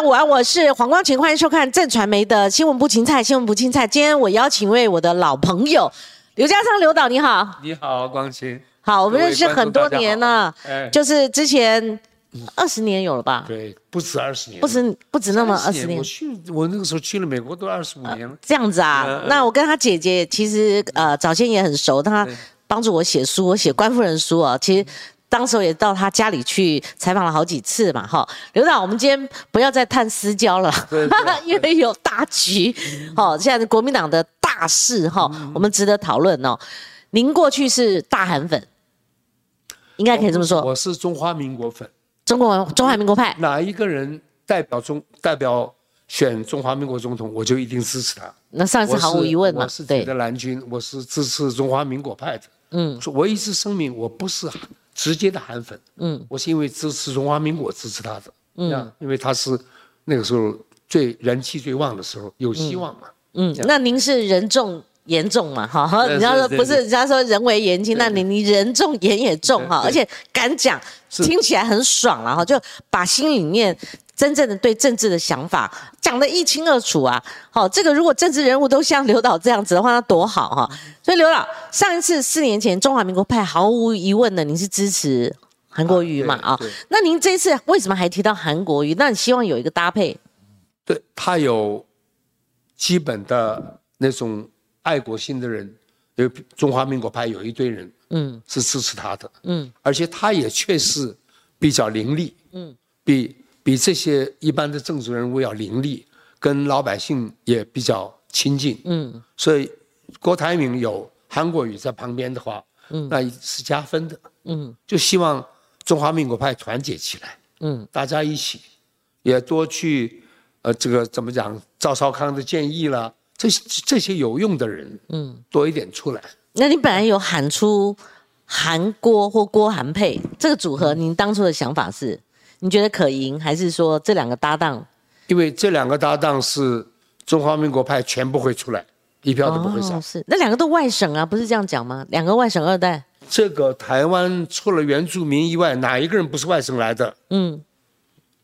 家午安，我是黄光琴，欢迎收看正传媒的新闻部芹菜，新闻部芹菜。今天我邀请一位我的老朋友刘家昌刘导，你好，你好，光琴。好，我们认识很多年了，哎，就是之前二十年有了吧？对，不止二十年，不止不止那么二十年我，去，我那个时候去了美国都二十五年了。这样子啊那我跟他姐姐其实呃早先也很熟，她对帮助我写书，我写官夫人书啊，其实。当时也到他家里去采访了好几次嘛，哈，刘导，我们今天不要再探私交了，因为有大局，哈，现在是国民党的大事哈，我们值得讨论哦。您过去是大韩粉，应该可以这么说，我是中华民国粉，中国中华民国派，哪一个人代表中代表选中华民国总统，我就一定支持他。那上次毫无疑问嘛我是，自己对。的，蓝军，我是支持中华民国派的。嗯。我一直声明，我不是直接的韩粉，嗯。我是因为支持中华民国支持他的，嗯。嗯，因为他是那个时候最人气最旺的时候，有希望嘛。嗯，那您是人重言重嘛，哈，对人家说不是，人家说人为言轻，那你你人重言也重哈，而且敢讲，听起来很爽了哈，就把心里面真正的对政治的想法讲得一清二楚啊。好，这个如果政治人物都像刘导这样子的话，那多好哈。所以刘导上一次四年前中华民国派毫无疑问的，您是支持韩国瑜嘛啊？那您这次为什么还提到韩国瑜？那你希望有一个搭配？对他有基本的那种爱国心的人，有中华民国派有一堆人嗯是支持他的，嗯而且他也确实比较伶俐，嗯比比这些一般的政治人物要凌厉，跟老百姓也比较亲近，嗯所以郭台铭有韩国语在旁边的话，嗯那是加分的，嗯就希望中华民国派团结起来。嗯大家一起，也多去，呃，这个怎么讲，赵少康的建议啦，这些这些有用的人嗯。多一点出来。那你本来有喊出韩郭或郭韩配这个组合，您当初的想法是，你觉得可赢，还是说这两个搭档因为这两个搭档是中华民国派全部会出来，一票都不会少。哦？是那两个都外省啊，不是这样讲吗？两个外省二代，这个台湾除了原住民以外，哪一个人不是外省来的？嗯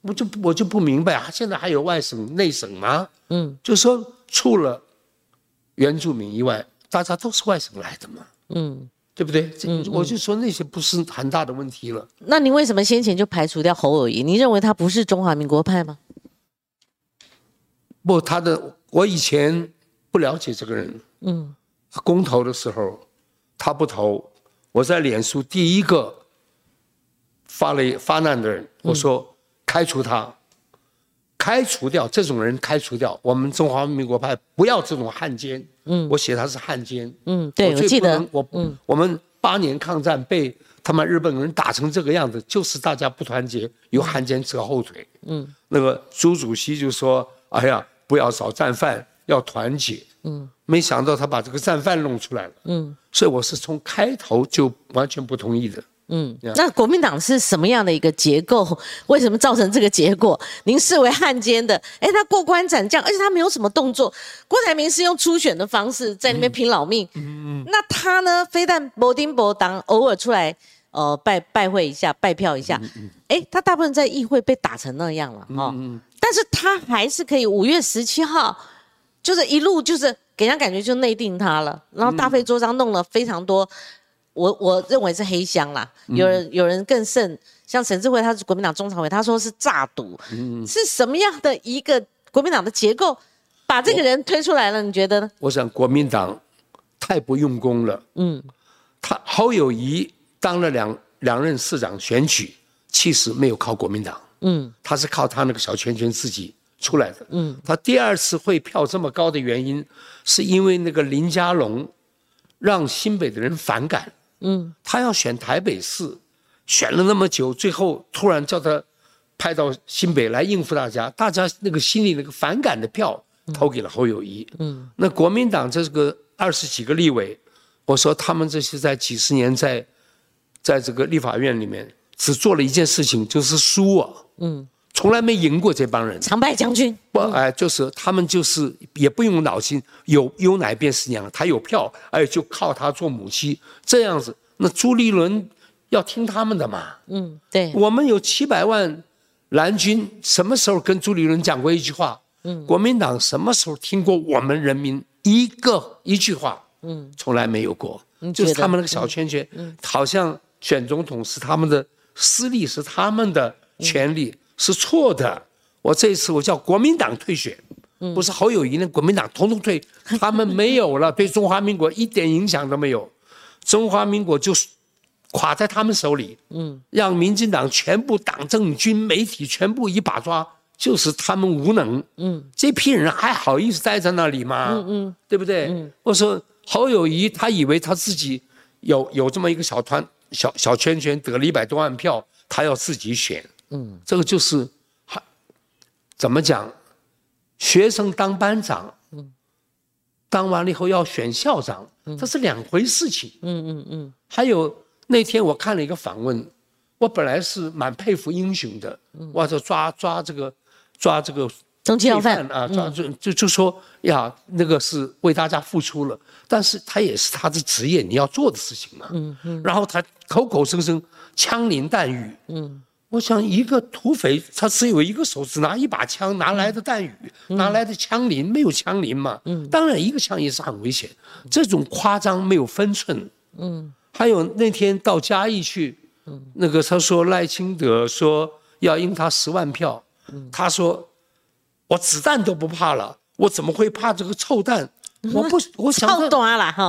我就我就不明白啊，现在还有外省内省吗？嗯就说除了原住民以外，大家都是外省来的嘛，嗯。对不对？这我就说那些不是很大的问题了。那你为什么先前就排除掉侯友谊？你认为他不是中华民国派吗？不，他的我以前不了解这个人，嗯公投的时候他不投，我在脸书第一个发了发难的人，我说开除他，开除掉这种人，开除掉，我们中华民国派不要这种汉奸，嗯。我写他是汉奸，嗯，对，我最记得。我嗯。我们八年抗战被他们日本人打成这个样子，就是大家不团结，有汉奸扯后腿。嗯。那个朱主席就说：“哎呀，不要找战犯，要团结。”嗯。没想到他把这个战犯弄出来了，嗯。所以我是从开头就完全不同意的。嗯。那国民党是什么样的一个结构？为什么造成这个结果？您视为汉奸的，哎，他过关斩将，而且他没有什么动作。郭台铭是用初选的方式在那边拼老命，嗯那他呢？非但博丁博当，偶尔出来呃拜拜会一下，拜票一下，嗯哎，他大部分在议会被打成那样了哈、哦，但是他还是可以五月十七号，就是一路就是给人家感觉就内定他了，然后大费周章弄了非常多，我我认为是黑箱啦，有人有人更甚，像陈志慧他是国民党中常委，他说是诈赌，是什么样的一个国民党的结构把这个人推出来了？你觉得呢？我想国民党太不用功了。嗯他侯友谊当了两两任市长选举，其实没有靠国民党，嗯他是靠他那个小圈圈自己出来的。嗯他第二次会票这么高的原因，是因为那个林佳龙让新北的人反感。嗯。他要选台北市，选了那么久，最后突然叫他派到新北来应付大家，大家那个心里那个反感的票投给了侯友谊。嗯。那国民党这个二十几个立委，我说他们这些在几十年在在这个立法院里面只做了一件事情，就是输啊，嗯，从来没赢过这帮人。常败将军，不，哎，就是他们就是也不用脑筋，有有奶便是娘，他有票，哎，就靠他做母鸡，这样子，那朱立伦要听他们的嘛。嗯，对，我们有七百万蓝军什么时候跟朱立伦讲过一句话？嗯，国民党什么时候听过我们人民一个一句话？嗯，从来没有过。就是他们那个小圈圈，好像选总统是他们的私利，是他们的权利，是错的。我这一次我叫国民党退选，不是侯友谊那国民党统统退，他们没有了，对中华民国一点影响都没有，中华民国就是垮在他们手里。嗯，让民进党全部党政军媒体全部一把抓，就是他们无能。嗯，这批人还好意思待在那里吗？嗯嗯，对不对？我说。侯友谊他以为他自己有有这么一个小团小小圈圈得了一百多万票，他要自己选，嗯，这个就是还怎么讲？学生当班长，嗯，当完了以后要选校长，这是两回事情，嗯嗯嗯。还有那天我看了一个访问，我本来是蛮佩服英雄的，我说抓抓这个抓这个。通缉要犯啊，就就就说呀，那个是为大家付出了，但是他也是他的职业，你要做的事情嘛。嗯嗯。然后他口口声声枪林弹雨。嗯。我想一个土匪，他只有一个手，只拿一把枪，拿来的弹雨？拿来的枪林？没有枪林嘛。嗯。当然，一个枪也是很危险。这种夸张没有分寸。嗯。还有那天到嘉义去，那个他说赖清德说要赢他十万票。嗯。他说。我子弹都不怕了，我怎么会怕这个臭弹？我不，我想，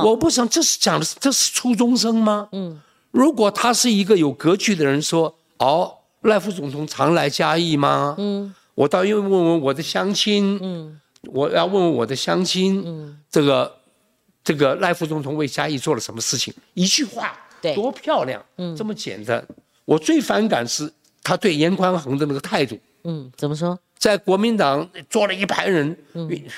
我不想，这是讲的，这是初中生吗？嗯，如果他是一个有格局的人，说，哦，赖副总统常来嘉义吗？嗯，我倒要问问我的乡亲，嗯，我要问问我的乡亲，嗯，这个，这个赖副总统为嘉义做了什么事情？一句话，对，多漂亮，嗯，这么简单。我最反感是他对严宽恒的那个态度，嗯，怎么说？在国民党坐了一排人，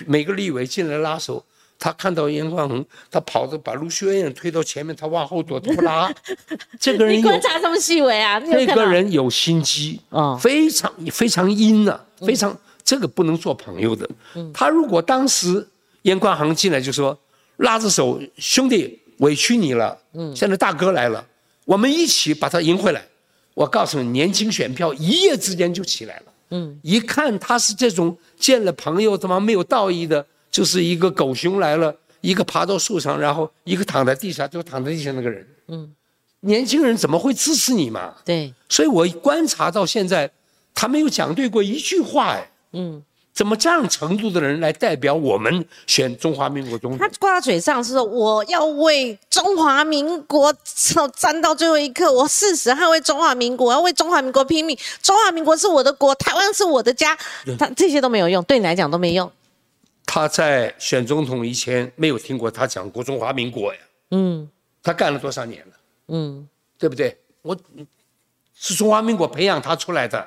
每个立委进来拉手，他看到严宽恒，他跑着把卢秀燕推到前面，他往后躲不拉。这个人你观察这么细微啊？这个人有心机啊，非常非常阴啊，非常这个不能做朋友的。他如果当时严宽恒进来就说拉着手，兄弟委屈你了，现在大哥来了，我们一起把他赢回来。我告诉你，年轻选票一夜之间就起来了。嗯，一看他是这种见了朋友他妈没有道义的，就是一个狗熊来了，一个爬到树上，然后一个躺在地下，就躺在地下那个人。嗯，年轻人怎么会支持你嘛？对，所以我观察到现在，他没有讲对过一句话哎。嗯。怎么这样程度的人来代表我们选中华民国总统？他挂嘴上是说我要为中华民国站到最后一刻，我誓死捍卫中华民国，我要为中华民国拼命。中华民国是我的国，台湾是我的家。他这些都没有用，对你来讲都没用。他在选总统以前没有听过他讲过中华民国呀。嗯。他干了多少年了？嗯，对不对？我是中华民国培养他出来的。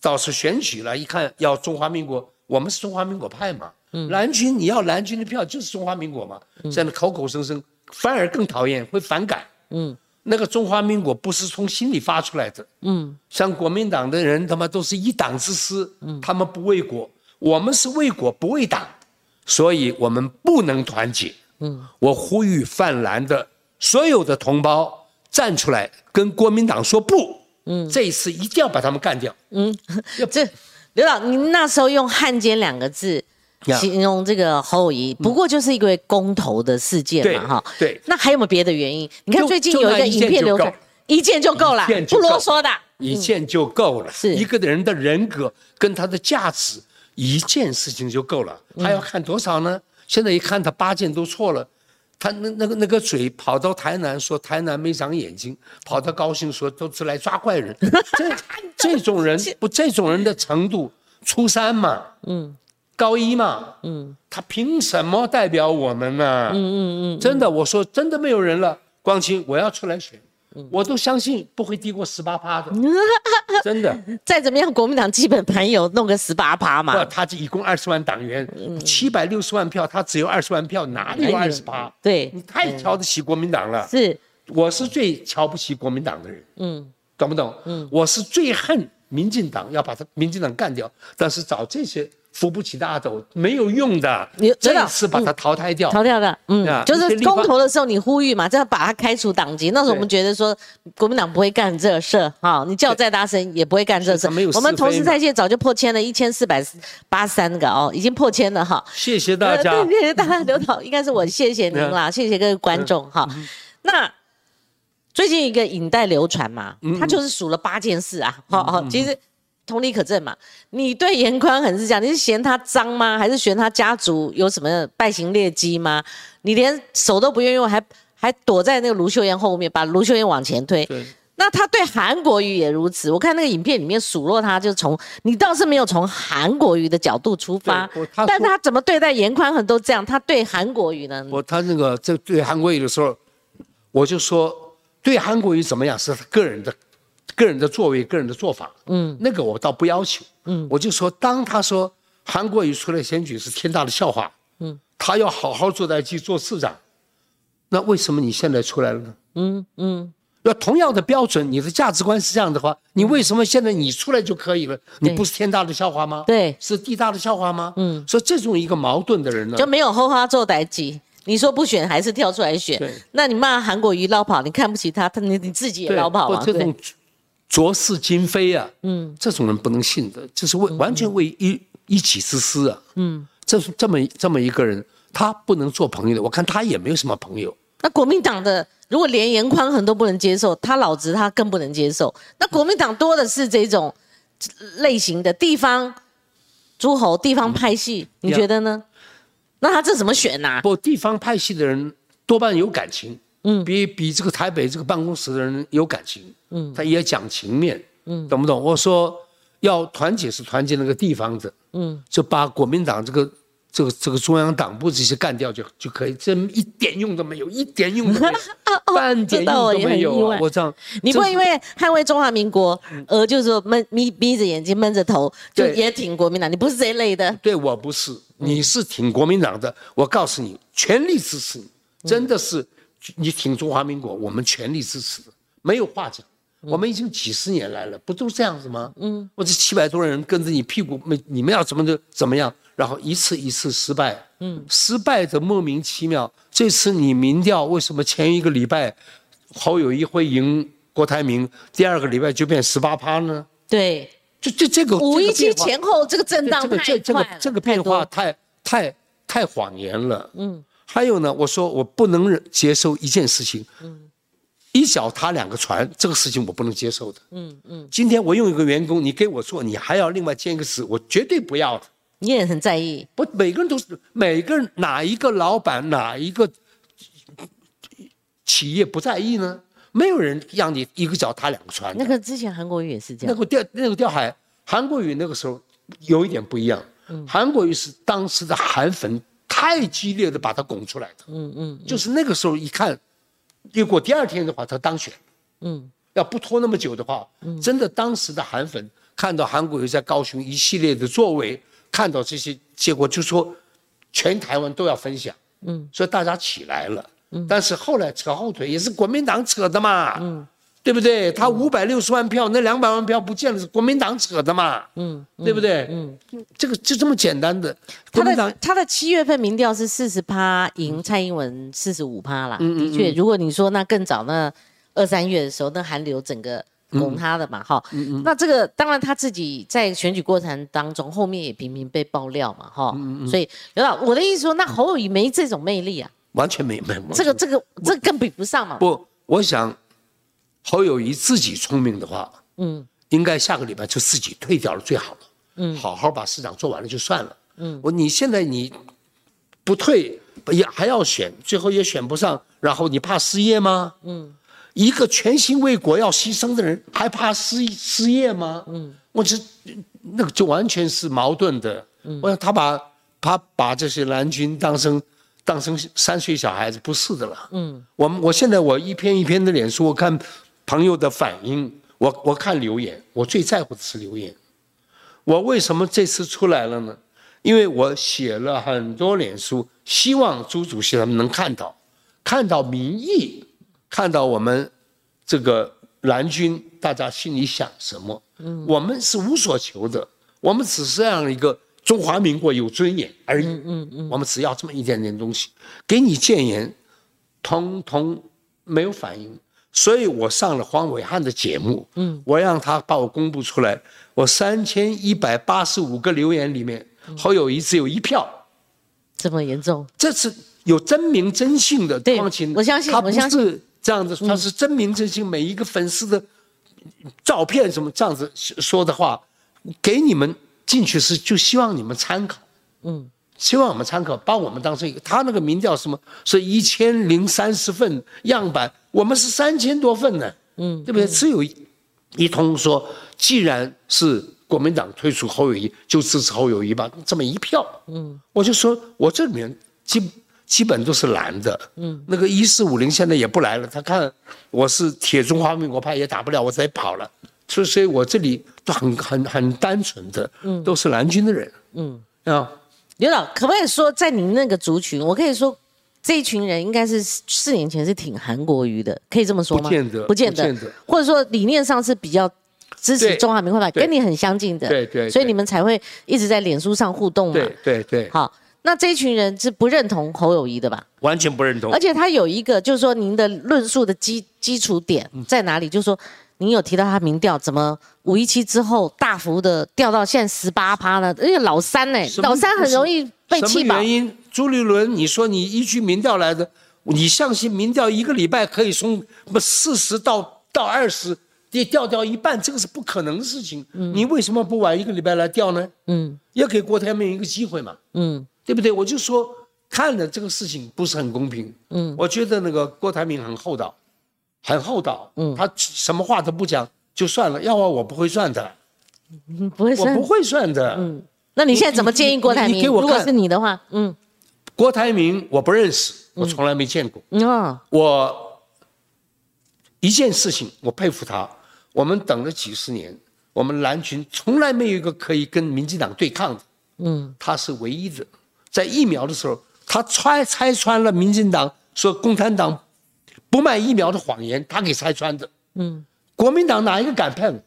倒是选举了，一看要中华民国，我们是中华民国派嘛。嗯蓝军你要蓝军的票就是中华民国嘛。现在口口声声，反而更讨厌，会反感。嗯，那个中华民国不是从心里发出来的。嗯，像国民党的人他妈都是一党之师，他们不为国，我们是为国不为党，所以我们不能团结。嗯，我呼吁泛蓝的所有的同胞站出来跟国民党说不。嗯，这一次一定要把他们干掉。嗯，这刘导，您那时候用“汉奸”两个字形容这个侯友谊，不过就是一个公投的事件嘛，哈。对。那还有没有别的原因？你看最近有一个影片流传，一件就够了，不啰嗦的，一件就够了。是一个人的人格跟他的价值，一件事情就够了，他要看多少呢？现在一看他八件都错了。他那那个那个嘴跑到台南说台南没长眼睛，跑到高兴说都是来抓怪人，这这种人 不这种人的程度，初三嘛，嗯，高一嘛，嗯，他凭什么代表我们呢？嗯嗯嗯，真的，我说真的没有人了，光清我要出来选。我都相信不会低过十八趴的，真的。再怎么样，国民党基本盘有弄个十八趴嘛。不，他这一共二十万党员，七百六十万票，他只有二十万票，哪里有二十趴？对，你太瞧得起国民党了。是，我是最瞧不起国民党的人。嗯，懂不懂？嗯，我是最恨民进党，要把他民进党干掉。但是找这些扶不起大斗，没有用的。你知道这次把他淘汰掉，淘掉的，嗯啊，就是公投的时候你呼吁嘛，这样把他开除党籍。那时候我们觉得说国民党不会干这事，哈，你叫再大声也不会干这事是他没有。我们同时在线早就破千了，一千四百八十三个哦，已经破千了哈。谢谢大家谢谢大家，刘导，应该是我谢谢您啦，谢谢各位观众哈。那最近一个影带流传嘛，他就是数了八件事啊，好好，其实同理可证嘛。你对严宽很是这样，你是嫌他脏吗？还是嫌他家族有什么败行劣迹吗？你连手都不愿意用，还还躲在那个卢秀燕后面，把卢秀燕往前推。那他对韩国瑜也如此，我看那个影片里面数落他，就从你倒是没有从韩国瑜的角度出发，他但是他怎么对待严宽恒都这样，他对韩国瑜呢？我他那个在对韩国瑜的时候，我就说对韩国瑜怎么样是他个人的个人的作为、个人的做法，嗯，那个我倒不要求，嗯，我就说当他说韩国瑜出来选举是天大的笑话，嗯，他要好好坐在去做市长，那为什么你现在出来了呢？嗯嗯，要同样的标准，你的价值观是这样的话，你为什么现在你出来就可以了？你不是天大的笑话吗？对是地大的笑话吗？嗯，所以这种一个矛盾的人呢，就没有后花做代级。你说不选还是跳出来选，那你骂韩国瑜捞跑，你看不起他，他你你自己也对，捞跑嘛？对不这种浊世今非啊，嗯，这种人不能信的，这是为完全为一一己之私啊，嗯，这是这么这么一个人，他不能做朋友的，我看他也没有什么朋友，那国民党的如果连严宽恒都不能接受，他老子他更不能接受。那国民党多的是这种类型的地方诸侯、地方派系，你觉得呢？那他这怎么选呐、不，地方派系的人多半有感情，嗯，比比这个台北这个办公室的人有感情，嗯，他也讲情面，嗯，懂不懂？我说要团结是团结那个地方的，嗯，就把国民党这个这个这个中央党部这些干掉就就可以，这一点用都没有，一点用都没有 半点用都没有、啊。我这样，你不会因为捍卫中华民国而就是说闷眯眯着眼睛闷着头就也挺国民党？你不是这一类的。对我不是，你是挺国民党的，我告诉你，全力支持你，真的是你挺中华民国，我们全力支持，没有话讲。我们已经几十年来了，不都这样子吗？嗯，我这七百多人跟着你屁股，没你们要怎么的怎么样，然后一次一次失败，嗯，失败的莫名其妙。这次你民调为什么前一个礼拜侯友谊会赢郭台铭，第二个礼拜就变十八趴呢？对，就这这个五一期这个变化前后这个震荡这个太这这个快了这个变化太太太谎言了。嗯，还有呢，我说我不能接受一件事情。嗯，一脚踏两个船，这个事情我不能接受的。嗯嗯，今天我用一个员工，你给我做，你还要另外兼一个职，我绝对不要的。你也很在意。不，每个人都是每个人哪一个老板哪一个企业不在意呢？没有人让你一个脚踏两个船那个之前韩国瑜也是这样，那个钓那个钓海，韩国瑜那个时候有一点不一样，韩国瑜是当时的韩粉太激烈的把他拱出来的，嗯嗯，就是那个时候一看，结果第二天的话他当选，嗯，要不拖那么久的话，真的当时的韩粉看到韩国瑜在高雄一系列的作为，看到这些结果就说，全台湾都要分享，嗯，所以大家起来了，嗯，但是后来扯后腿也是国民党扯的嘛，嗯。对不对？他五百六十万票，那两百万票不见了，是国民党扯的嘛？嗯，对不对？嗯，这个就这么简单的。国他民党的他的七月份民调是四十趴赢蔡英文四十五趴啦。的确，如果你说那更早那二三月的时候，那韩流整个拱他的嘛，哈。那这个当然他自己在选举过程当中，后面也频频被爆料嘛，哈。所以刘导，我的意思说，那侯友谊没这种魅力啊，完全没没有这个这个这个更比不上嘛。不，我想侯友谊自己聪明的话，嗯，应该下个礼拜就自己退掉了最好了，嗯，好好把市长做完了就算了，嗯，我你现在你不退也还要选，最后也选不上，然后你怕失业吗？嗯，一个全心为国要牺牲的人，还怕失失业吗？嗯，我这那个就完全是矛盾的。嗯，我想他把他把这些蓝军当成当成三岁小孩子，不是的了。嗯，我们我现在我一篇一篇的脸书，我看朋友的反应，我我看留言，我最在乎的是留言。我为什么这次出来了呢？因为我写了很多脸书，希望朱主席他们能看到，看到民意，看到我们这个蓝军大家心里想什么。嗯，我们是无所求的，我们只是这样一个中华民国有尊严而已。嗯嗯嗯，我们只要这么一点点东西，给你谏言，通通没有反应。所以我上了黄伟汉的节目，嗯，我让他把我公布出来，我三千一百八十五个留言里面，侯友谊只有一票，这么严重？这是有真名真姓的光琴，我相信，他不是这样子，他是真名真姓，每一个粉丝的照片什么这样子说的话，给你们进去是就希望你们参考，嗯。希望我们参考，把我们当成一个。他那个民调什么？是一千零三十份样板，我们是三千多份呢，嗯，对不对？只有一通说，既然是国民党推出侯友谊，就支持侯友谊吧，这么一票，嗯，我就说我这里面基基本都是蓝的，嗯，那个一四五零现在也不来了，他看我是铁中华民国派，也打不了，我才跑了，所以，所以我这里都很很很单纯的，嗯，都是蓝军的人，嗯。啊。刘导，可不可以说，在您那个族群，我可以说，这一群人应该是四年前是挺韩国瑜的，可以这么说吗？不见得，不见得，或者说理念上是比较支持中华民国法，跟你很相近的，对对，所以你们才会一直在脸书上互动嘛。对对对。好，那这一群人是不认同侯友谊的吧？完全不认同。而且他有一个，就是说您的论述的基基础点在哪里？就是说。您有提到他民调怎么五一七之后大幅的掉到现在十八趴了？而且老三呢，老三很容易被气饱。什么原因？朱立伦，你说你依据民调来的，你相信民调一个礼拜可以从不四十到到二十跌掉掉一半，这个是不可能的事情。嗯，你为什么不晚一个礼拜来调呢？嗯，要给郭台铭一个机会嘛。嗯，对不对？我就说看了这个事情不是很公平。嗯，我觉得那个郭台铭很厚道。很厚道，嗯，他什么话都不讲就算了，要我我不会算的，不会算，我不会算的，嗯，那你现在怎么建议郭台铭？如果是你的话，嗯，郭台铭我不认识，我从来没见过，嗯，我一件事情我佩服他，我们等了几十年，我们蓝群从来没有一个可以跟民进党对抗的，嗯，他是唯一的，在疫苗的时候，他拆拆穿了民进党，说共产党。不卖疫苗的谎言，他给拆穿的。嗯，国民党哪一个敢碰？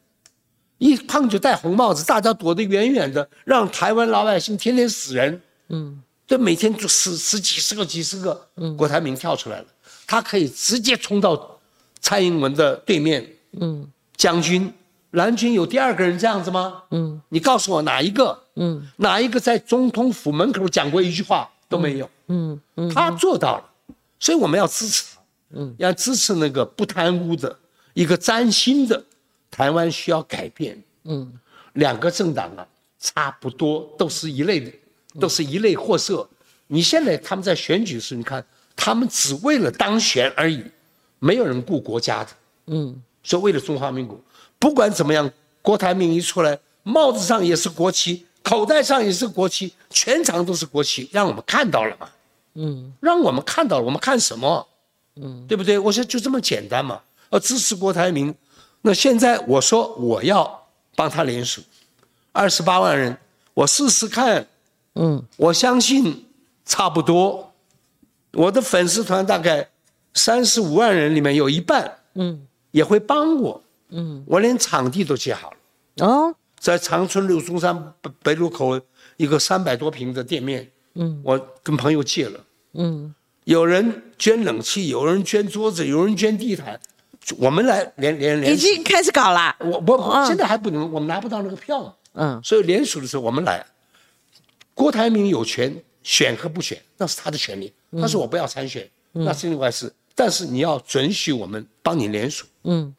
一碰就戴红帽子，大家躲得远远的，让台湾老百姓天天死人。嗯，这每天就死死几十个、几十个。嗯，郭台铭跳出来了，他可以直接冲到蔡英文的对面。嗯，将军，蓝军有第二个人这样子吗？嗯，你告诉我哪一个？嗯，哪一个在总统府门口讲过一句话都没有？嗯嗯，他做到了，所以我们要支持他。嗯，要支持那个不贪污的一个崭新的台湾需要改变。嗯，两个政党啊，差不多都是一类的，都是一类货色。你现在他们在选举时，你看他们只为了当选而已，没有人顾国家的。嗯，说为了中华民国，不管怎么样，郭台铭一出来，帽子上也是国旗，口袋上也是国旗，全场都是国旗，让我们看到了嘛。嗯，让我们看到了，我们看什么？嗯，对不对？我说就这么简单嘛。呃，支持郭台铭，那现在我说我要帮他联署，二十八万人，我试试看。嗯，我相信差不多，我的粉丝团大概三十五万人里面有一半，嗯，也会帮我。嗯，我连场地都借好了。哦，在长春路中山北北路口一个三百多平的店面，嗯，我跟朋友借了。嗯。有人捐冷气，有人捐桌子，有人捐地毯，我们来连连连。已经开始搞了。我我现在还不能，我们拿不到那个票。嗯。所以联署的时候我们来。郭台铭有权选和不选，那是他的权利。他说我不要参选，那是另外事。但是你要准许我们帮你联署。嗯。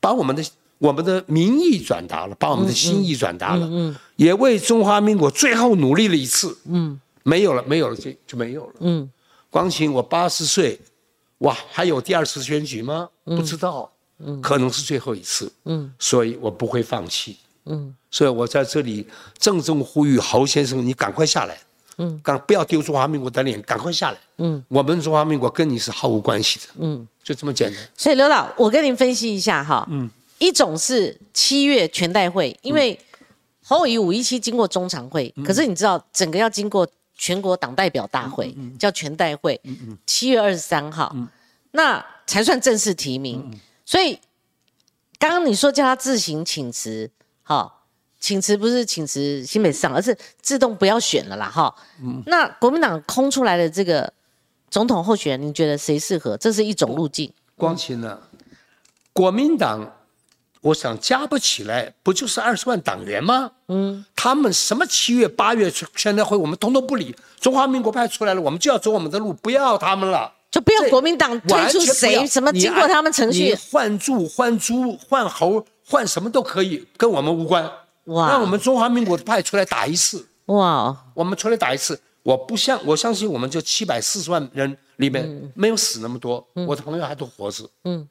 把我们的我们的民意转达了，把我们的心意转达了。嗯。也为中华民国最后努力了一次。嗯。没有了，没有了，就就没有了。嗯。光晴，我八十岁，哇，还有第二次选举吗？不知道，嗯，可能是最后一次，嗯，所以我不会放弃，嗯，所以我在这里郑重呼吁侯先生，你赶快下来，嗯，赶不要丢中华民国的脸，赶快下来，嗯，我们中华民国跟你是毫无关系的，嗯，就这么简单。所以刘老，我跟您分析一下哈，嗯，一种是七月全代会，因为侯友五一期经过中常会，可是你知道整个要经过。全国党代表大会叫全代会，七月二十三号，那才算正式提名。所以刚刚你说叫他自行请辞，好，请辞不是请辞新北市长，而是自动不要选了啦，哈。那国民党空出来的这个总统候选人，你觉得谁适合？这是一种路径。光琴呢？国民党，我想加不起来，不就是二十万党员吗？嗯，他们什么七月八月全代会，我们通通不理。中华民国派出来了，我们就要走我们的路，不要他们了。就不要国民党推出谁什么经过他们程序，换猪换猪换猴换什么都可以，跟我们无关。哇！让我们中华民国派出来打一次。哇！我们出来打一次，我不相我相信我们就七百四十万人里面没有死那么多，我的朋友还都活着。嗯。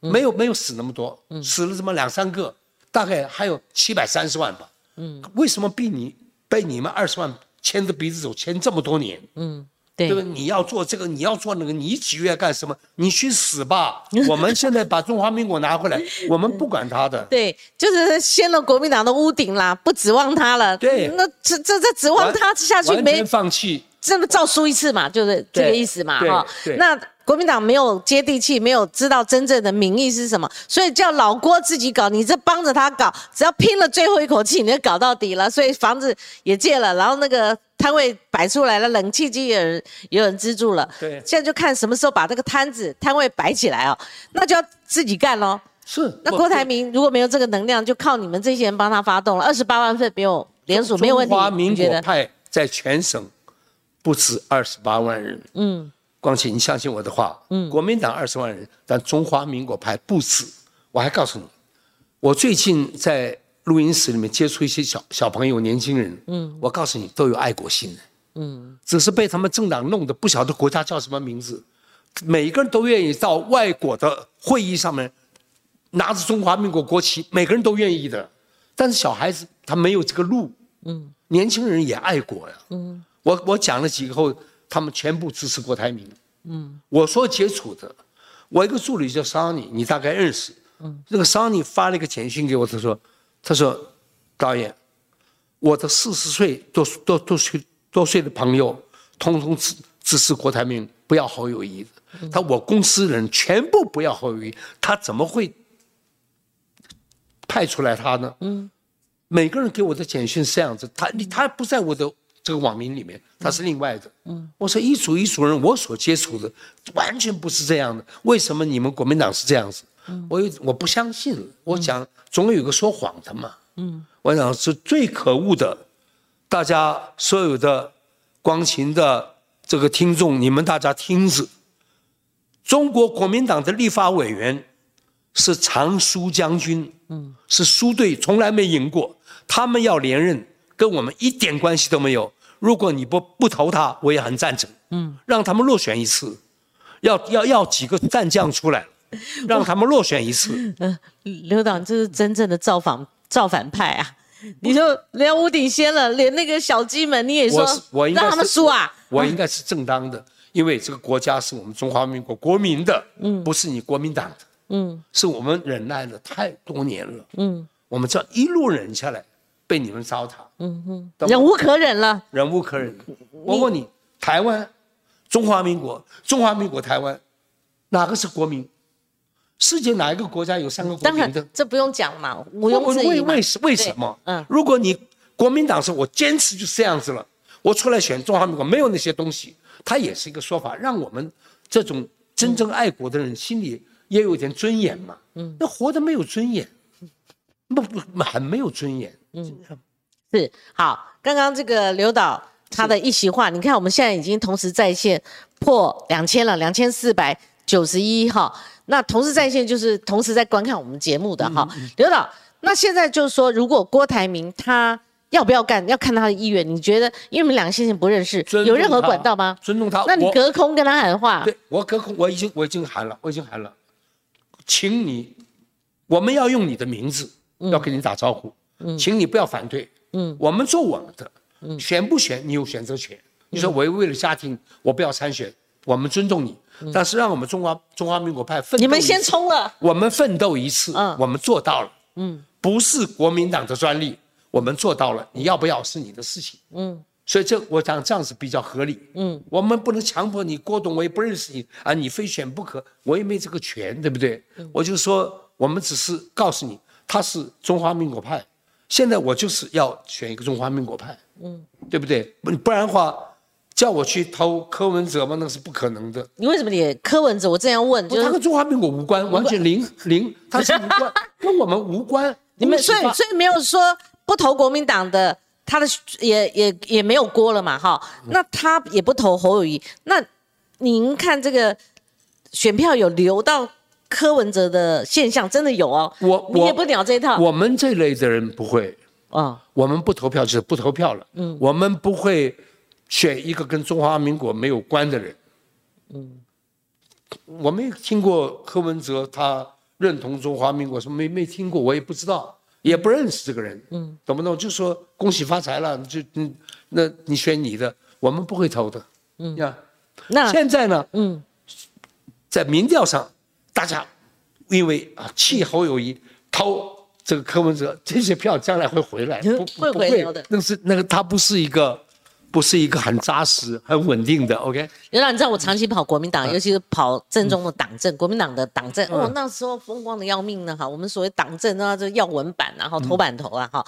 没有没有死那么多，死了这么两三个，大概还有七百三十万吧。嗯，为什么被你被你们二十万牵着鼻子走，牵这么多年？嗯，对，对吧？你要做这个，你要做那个，你几月干什么？你去死吧！我们现在把中华民国拿回来，我们不管他的。对，就是掀了国民党的屋顶啦，不指望他了。对，那这这这指望他下去没放弃，这么照输一次嘛，就是这个意思嘛，哈。那。国民党没有接地气，没有知道真正的民意是什么，所以叫老郭自己搞，你这帮着他搞，只要拼了最后一口气，你就搞到底了。所以房子也借了，然后那个摊位摆出来了，冷气机也有人有人资助了。对，现在就看什么时候把这个摊子摊位摆起来哦，那就要自己干喽。是。那郭台铭如果没有这个能量，就靠你们这些人帮他发动了。二十八万份没有联署没有问题。中华民国派在全省不止二十八万人。嗯。光启，你相信我的话，嗯，国民党二十万人，但中华民国派不止。我还告诉你，我最近在录音室里面接触一些小小朋友、年轻人，嗯，我告诉你，都有爱国心的，嗯，只是被他们政党弄得不晓得国家叫什么名字，每一个人都愿意到外国的会议上面拿着中华民国国旗，每个人都愿意的，但是小孩子他没有这个路，嗯，年轻人也爱国呀，嗯，我我讲了几个后。他们全部支持郭台铭。嗯，我所接触的，我一个助理叫桑尼，你大概认识。嗯，这个桑尼发了一个简讯给我，他说：“他说，导演，我的四十岁多多多岁多岁的朋友，通通支支持郭台铭，不要侯友谊。他我公司人全部不要侯友谊，他怎么会派出来他呢？嗯，每个人给我的简讯是这样子，他他不在我的。”这个网民里面，他是另外的。嗯，我说一组一组人，我所接触的完全不是这样的。为什么你们国民党是这样子？嗯，我有我不相信。我讲总有个说谎的嘛。嗯，我想是最可恶的。大家所有的光琴的这个听众，你们大家听着，中国国民党的立法委员是常输将军。嗯，是输队，从来没赢过。他们要连任，跟我们一点关系都没有。如果你不不投他，我也很赞成。嗯，让他们落选一次，要要要几个战将出来，让他们落选一次。嗯，刘党这是真正的造反造反派啊！你说连屋顶掀了，连那个小鸡们你也说让他们输啊？我应该是正当的，因为这个国家是我们中华民国国民的，嗯，不是你国民党的，嗯，是我们忍耐了太多年了，嗯，我们这样一路忍下来。被你们糟蹋，嗯哼，忍无可忍了，忍无可忍。我问你，台湾，中华民国，中华民国台湾，哪个是国民？世界哪一个国家有三个国民的？这不用讲嘛，毋庸置疑为为为什么？嗯，如果你国民党是我坚持就是这样子了，我出来选中华民国，没有那些东西，它也是一个说法，让我们这种真正爱国的人心里也有点尊严嘛。嗯，那活得没有尊严，不不很没有尊严。嗯，是好。刚刚这个刘导他的一席话，你看我们现在已经同时在线破两千了，两千四百九十一哈。那同时在线就是同时在观看我们节目的哈。刘导，那现在就是说，如果郭台铭他要不要干，要看他的意愿。你觉得，因为我们两个先前不认识，有任何管道吗？尊重他。那你隔空跟他喊话？对我隔空，我已经我已经喊了，我已经喊了，请你，我们要用你的名字，要跟你打招呼。请你不要反对，嗯，我们做我们的，嗯，选不选你有选择权。你说我为了家庭，我不要参选，我们尊重你，但是让我们中华中华民国派奋斗，你们先冲了，我们奋斗一次，嗯，我们做到了，嗯，不是国民党的专利，我们做到了，你要不要是你的事情，嗯，所以这我讲这样子比较合理，嗯，我们不能强迫你郭董，我也不认识你啊，你非选不可，我也没这个权，对不对？我就说我们只是告诉你，他是中华民国派。现在我就是要选一个中华民国派，嗯，对不对？不不然的话，叫我去投柯文哲吗，那是不可能的。你为什么也柯文哲？我这样问，就是他跟中华民国无关，完全零零，他是无关，跟我们无关。你们所以所以没有说不投国民党的，他的也也也没有锅了嘛，哈。那他也不投侯友谊，那您看这个选票有流到柯文哲的现象，真的有哦。我你也不鸟这一套。我们这类的人不会啊，我们不投票就是不投票了。嗯，我们不会选一个跟中华民国没有关的人。嗯，我没听过柯文哲他。认同中华民国什么没没听过，我也不知道，也不认识这个人，嗯，懂不懂？就说恭喜发财了，就嗯，那你选你的，我们不会投的，嗯呀。那现在呢？嗯，在民调上，大家因为啊气候有谊，投这个柯文哲，这些票将来会回来，不会回流的。那是那个他不是一个。不是一个很扎实、很稳定的。OK，刘导，你知道我长期跑国民党，尤其是跑正中的党政，国民党的党政，哦，那时候风光的要命呢。哈，我们所谓党政啊，这要文版，然后头版头啊，哈，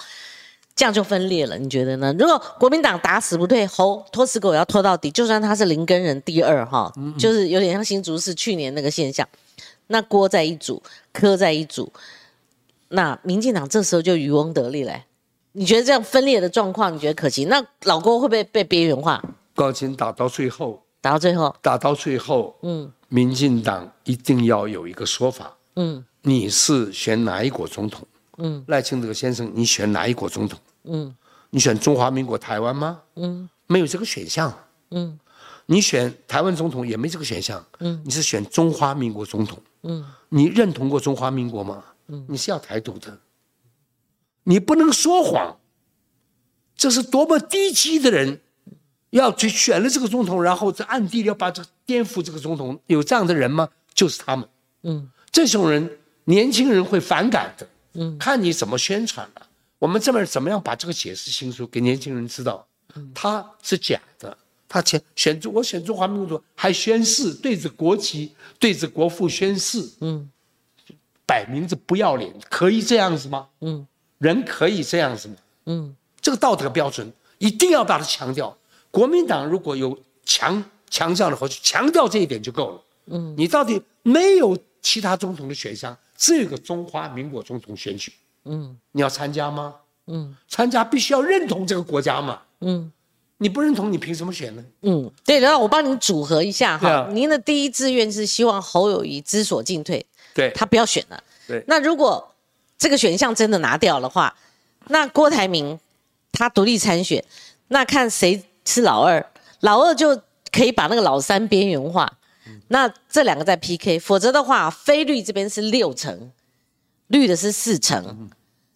这样就分裂了。你觉得呢？如果国民党打死不退，猴拖死狗要拖到底，就算他是林根人第二，哈，就是有点像新竹市去年那个现象，那郭在一组，柯在一组，那民进党这时候就渔翁得利嘞。你觉得这样分裂的状况，你觉得可行？那老郭会不会被边缘化？高清打到最后，打到最后，打到最后，嗯，民进党一定要有一个说法，嗯，你是选哪一国总统？嗯，赖清德先生，你选哪一国总统？嗯，你选中华民国台湾吗？嗯，没有这个选项。嗯，你选台湾总统也没这个选项。嗯，你是选中华民国总统。嗯，你认同过中华民国吗？嗯，你是要台独的。你不能说谎，这是多么低级的人，要去选了这个总统，然后在暗地里要把这个颠覆这个总统，有这样的人吗？就是他们。嗯，这种人年轻人会反感的。嗯，看你怎么宣传了。我们这边怎么样把这个解释清楚，给年轻人知道，他是假的。他选选中我选中华民族，还宣誓对着国旗对着国父宣誓。嗯，摆明着不要脸，可以这样子吗？嗯。人可以这样子吗？嗯，这个道德标准一定要把它强调。国民党如果有强强调的话，就强调这一点就够了。嗯，你到底没有其他总统的选项，只有一个中华民国总统选举。嗯，你要参加吗？嗯，参加必须要认同这个国家嘛。嗯，你不认同，你凭什么选呢？嗯，对，然后我帮您组合一下哈。您的第一志愿是希望侯友谊知所进退，对他不要选了。对，那如果。这个选项真的拿掉的话，那郭台铭他独立参选，那看谁是老二，老二就可以把那个老三边缘化。那这两个在 PK，否则的话，非绿这边是六成，绿的是四成。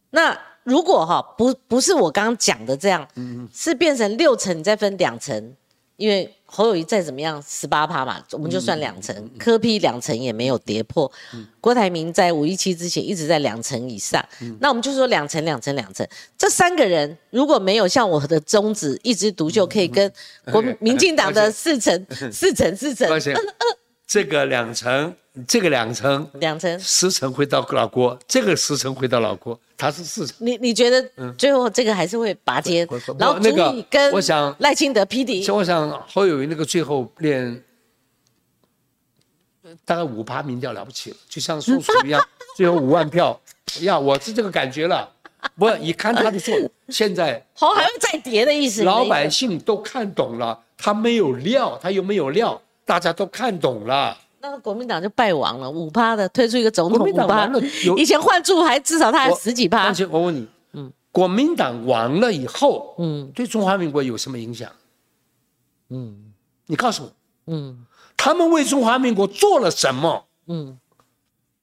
那如果哈不不是我刚刚讲的这样，是变成六层，你再分两层，因为。侯友谊再怎么样，十八趴嘛，我们就算两层，科批两层也没有跌破。郭台铭在五一七之前一直在两层以上，那我们就说两层、两层、两层。这三个人如果没有像我的宗旨一枝独秀，可以跟国民 进党的四层、四层、四成。这个两层，这个两层，两层，十层回到老郭，这个十层回到老郭，他是四层。你你觉得最后这个还是会拔尖，然后那个跟我想赖清德匹敌。像我想侯友谊那个最后练大概五趴民调了不起了，就像松鼠一样，最后五万票呀，我是这个感觉了。不，你看他的做，现在好还会再叠的意思。老百姓都看懂了，他没有料，他又没有料。大家都看懂了，那国民党就败亡了，五趴的推出一个总统五趴，以前换柱还至少他还十几趴。而且我问你，嗯，国民党亡了以后，嗯，对中华民国有什么影响？嗯，你告诉我，嗯，他们为中华民国做了什么？嗯，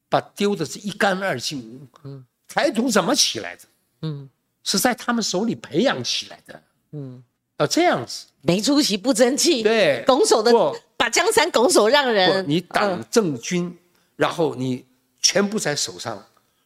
把丢的是一干二净。嗯，台独怎么起来的？嗯，是在他们手里培养起来的。嗯，要这样子，没出息不争气，对，拱手的。把江山拱手让人，你党政军，然后你全部在手上，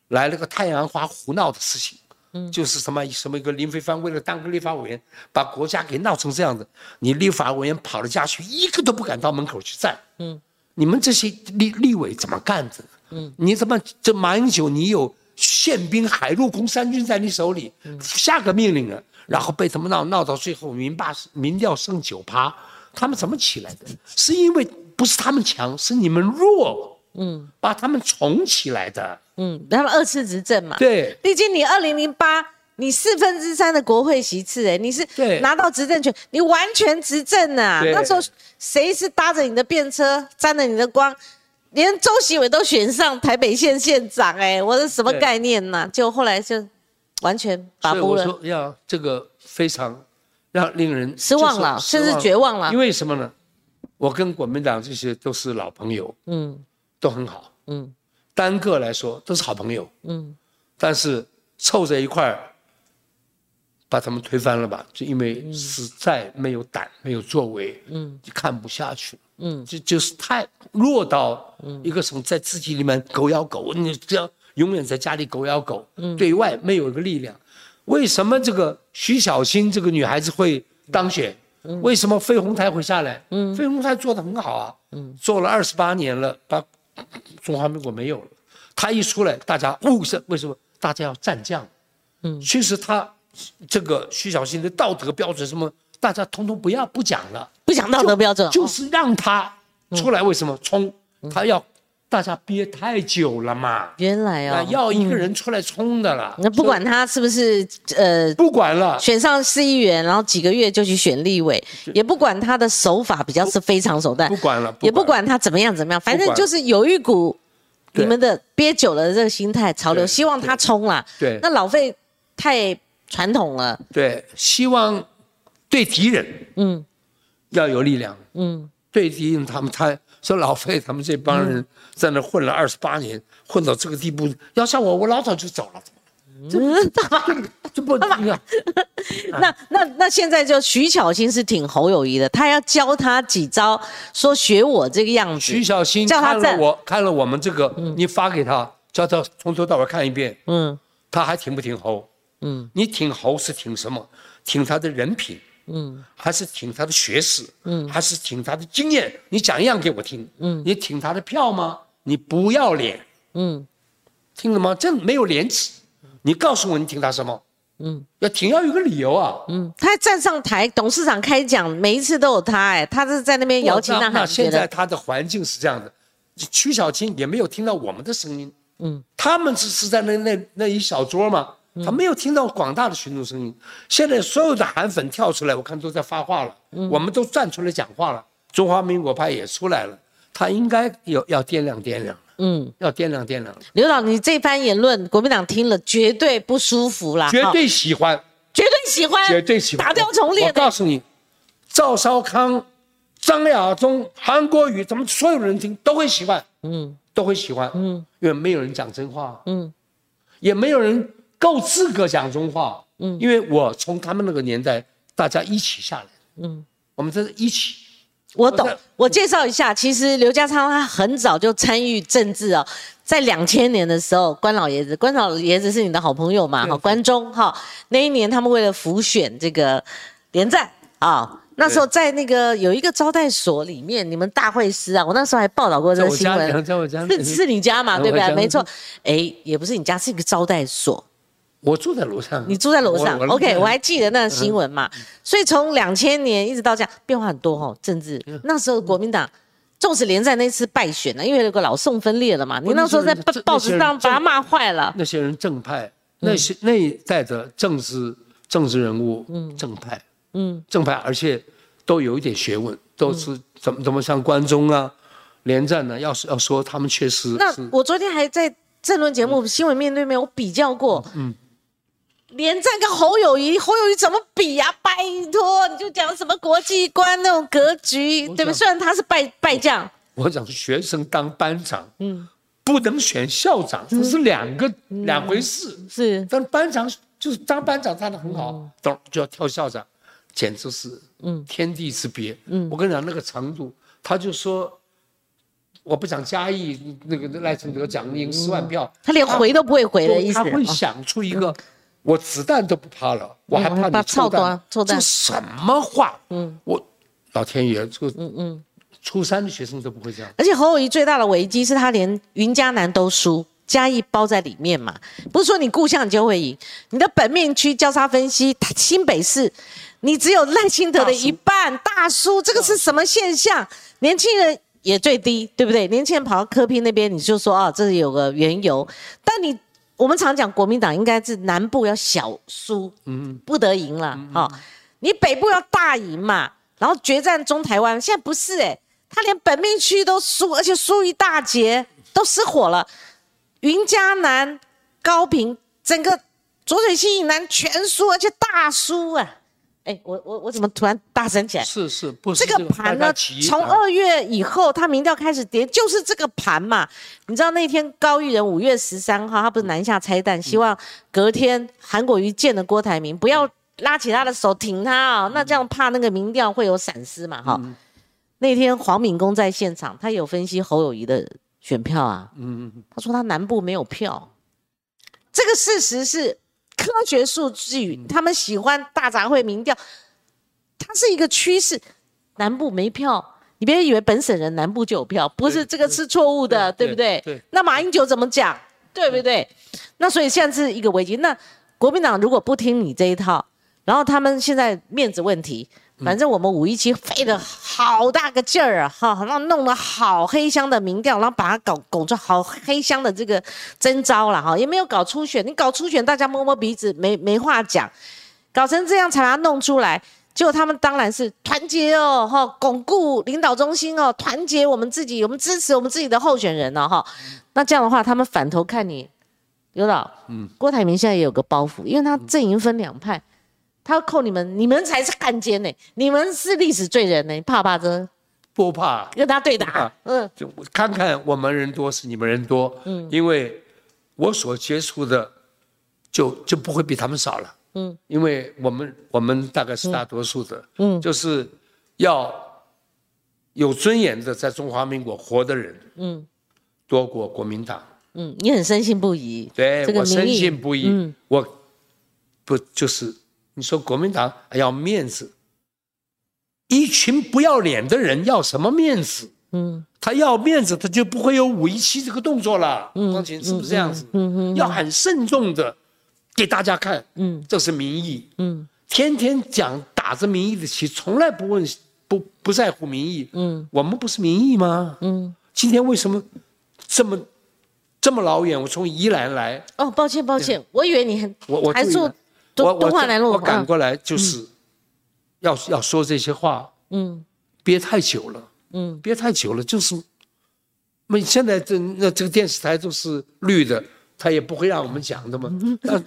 来了个太阳花胡闹的事情，嗯，就是什么什么一个林飞帆为了当个立法委员，把国家给闹成这样子，你立法委员跑了家去，一个都不敢到门口去站，嗯，你们这些立立委怎么干的？嗯，你怎么这马英九你有宪兵、海陆空三军在你手里，下个命令了，然后被他们闹闹到最后，民霸民调剩九趴，他们怎么起来的？是因为不是他们强，是你们弱，嗯，把他们宠起来的，嗯，他们二次执政嘛，对，毕竟你二零零八，你四分之三的国会席次，哎，你是对拿到执政权，你完全执政啊，那时候谁是搭着你的便车，沾了你的光？连周习伟都选上台北县县长、哎，我是什么概念呢、就后来就完全把所以我不了，说要这个非常让令人失望了，甚至绝望了。因。为什么呢？我跟国民党这些都是老朋友，嗯。都很好，嗯。单个来说都是好朋友，嗯。但是凑在一块儿，把他们推翻了吧？就因为实在没有胆，没有作为，嗯。就看不下去，嗯。就就是太弱到一个什么，在自己里面狗咬狗，你这样永远在家里狗咬狗，嗯对外没有一个力量。为什么这个徐小新这个女孩子会当选？嗯为什么飞鸿台会下来？飞鸿台做的很好啊，嗯做了二十八年了，把中华民国没有了。他一出来，大家呜是为什么？大家要战将。嗯其实他这个徐小新的道德标准什么，大家通通不要不讲了。不讲道德标准，哦就是让他出来，为什么冲？他要大家憋太久了嘛，原来啊，哦，要一个人出来冲的了。那不管他是不是呃不管了，选上市议员，然后几个月就去选立委，也不管他的手法比较是非常手段不，管了，也不管他怎么样怎么样，反正就是有一股你们的憋久了的这个心态潮流，希望他冲啦。对。那老费太传统了，对，希望对敌人嗯。要有力量，嗯，对敌人他们他说老费他们这帮人在那混了二十八年，混到这个地步，要像我，我老早就走了，这这不 一样。那那那现在就徐巧芯是挺侯友谊的，他要教他几招，说学我这个样子徐，小新看了我看了我们这个，你发给他，叫他从头到尾看一遍，嗯他还挺不挺侯？嗯你挺侯是挺什么？挺他的人品，嗯还是挺他的学识，嗯，还是挺他的经验？你讲一样给我听，嗯，你挺他的票吗？你不要脸，嗯听了吗？这没有廉耻。你告诉我你挺他什么？嗯要挺要有个理由啊。嗯，他站上台，董事长开讲，每一次都有他，哎，他是在那边摇旗呐喊，那现在他的环境是这样的，曲小青也没有听到我们的声音，嗯，他们只是在那那那一小桌嘛，他没有听到广大的群众声音。现在所有的韩粉跳出来，我看都在发话了，我们都站出来讲话了，中华民国派也出来了，他应该有要掂量掂量，嗯。要掂量掂量，刘导，你这番言论，国民党听了绝对不舒服啦，绝对喜欢，绝对喜欢，绝对喜欢，打掉重练我告诉你，赵少康、张亚中、韩国瑜，咱们所有人听都会喜欢。嗯都会喜欢，嗯，因为没有人讲真话，嗯也没有人够资格讲中话，嗯，因为我从他们那个年代，大家一起下来，嗯，我们这是一起，我懂我介绍一下，其实刘家昌他很早就参与政治哦，在两千年的时候，关老爷子，关老爷子是你的好朋友嘛？对哈，关中哈，那一年他们为了浮选这个连战啊。那时候在那个有一个招待所里面，你们大会师啊，我那时候还报道过这个新闻，是是你家嘛，对不对？没错，哎，也不是你家，是一个招待所。我住在楼上，你住在楼上？我，OK，我还记得那个新闻嘛。所以从两千年一直到这样，变化很多哦，政治。那时候国民党纵使连战那次败选呢，因为那个老宋分裂了嘛，你那时候在报纸上把他骂坏了。那些人正派，那些那一代的政治政治人物，正派，嗯。正派，而且都有一点学问，都是怎么怎么像关中啊、连战呢？要是要说他们确实那我昨天还在政论节目《新闻面对面》，我比较过，嗯，连战跟侯友谊，侯友谊怎么比呀、拜托，你就讲什么国际观那种格局，对不对？虽然他是败败将，我讲学生当班长，嗯，不能选校长，这是两个、两回事。是但班长就是当班长当的很好，等、就要跳校长，简直是嗯天地之别。嗯，我跟你讲那个程度，他就说。我不讲嘉义那个赖清德讲赢十万票，他连回都不会回的意思。他会哦想出一个，我子弹都不怕了，我还怕怕你臭臭弹这什么话？嗯，我老天爷，这个嗯嗯，初三的学生都不会这样。而且侯友谊最大的危机是他连云嘉南都输，嘉义包在里面嘛，不是说你故乡你就会赢。你的本命区交叉分析，新北市，你只有赖清德的一半大输，这个是什么现象？年轻人也最低，对不对？年轻人跑到科批那边，你就说啊，这是有个缘由。但你我们常讲国民党应该是南部要小输，嗯，不得赢了，哈，你北部要大赢嘛，然后决战中台湾，现在不是哎，他连本命区都输，而且输一大截，都失火了。云嘉南、高平，整个浊水溪以南全输，而且大输啊！哎，我我我怎么突然大声起来？是是，不是这个盘呢？从二月以后，他民调开始跌，就是这个盘嘛。你知道那天高玉仁五月十三号，他不是南下拆弹，希望隔天韩国瑜见了郭台铭，不要拉起他的手挺他啊，那这样怕那个民调会有闪失嘛？哈，那天黄敏公在现场，他有分析侯友谊的。选票啊，嗯嗯，他说他南部没有票，这个事实是科学数据，他们喜欢大杂烩民调，它是一个趋势，南部没票，你别以为本省人南部就有票，不是这个是错误的，对不对？对。那马英九怎么讲？对不对？那所以现在是一个危机。那国民党如果不听你这一套，然后他们现在面子问题。反正我们五一期费了好大个劲儿啊，哈，然后弄了好黑箱的民调，然后把它搞拱出好黑箱的这个征招了，哈，也没有搞初选，你搞初选，大家摸摸鼻子，没没话讲，搞成这样才把它弄出来，结果他们当然是团结哦，哈，巩固领导中心哦，团结我们自己，我们支持我们自己的候选人哦，哈，那这样的话，他们反头看你，刘导，嗯，郭台铭现在也有个包袱，因为他阵营分两派。他要扣你们，你们才是汉奸呢！你们是历史罪人呢，怕不怕这？不怕，跟他对打。嗯，就看看我们人多是你们人多。嗯，因为我所接触的，就就不会比他们少了。嗯，因为我们我们大概是大多数的。嗯，就是要有尊严的在中华民国活的人。嗯，多过国民党。嗯，你很深信不疑。对，我深信不疑。嗯，我不就是。你说国民党要面子，一群不要脸的人要什么面子？嗯，他要面子，他就不会有五一七这个动作了。嗯，光琴是不是这样子？嗯嗯，要很慎重的给大家看。嗯，这是民意。嗯，天天讲打着民意的旗，从来不问不不在乎民意。嗯，我们不是民意吗？嗯，今天为什么这么这么老远？我从宜兰来。哦，抱歉抱歉，我以为你很我我还住。我我我赶过来就是要要说这些话，嗯，憋太久了，嗯，憋太久了就是，那现在这那这个电视台都是绿的，他也不会让我们讲的嘛，那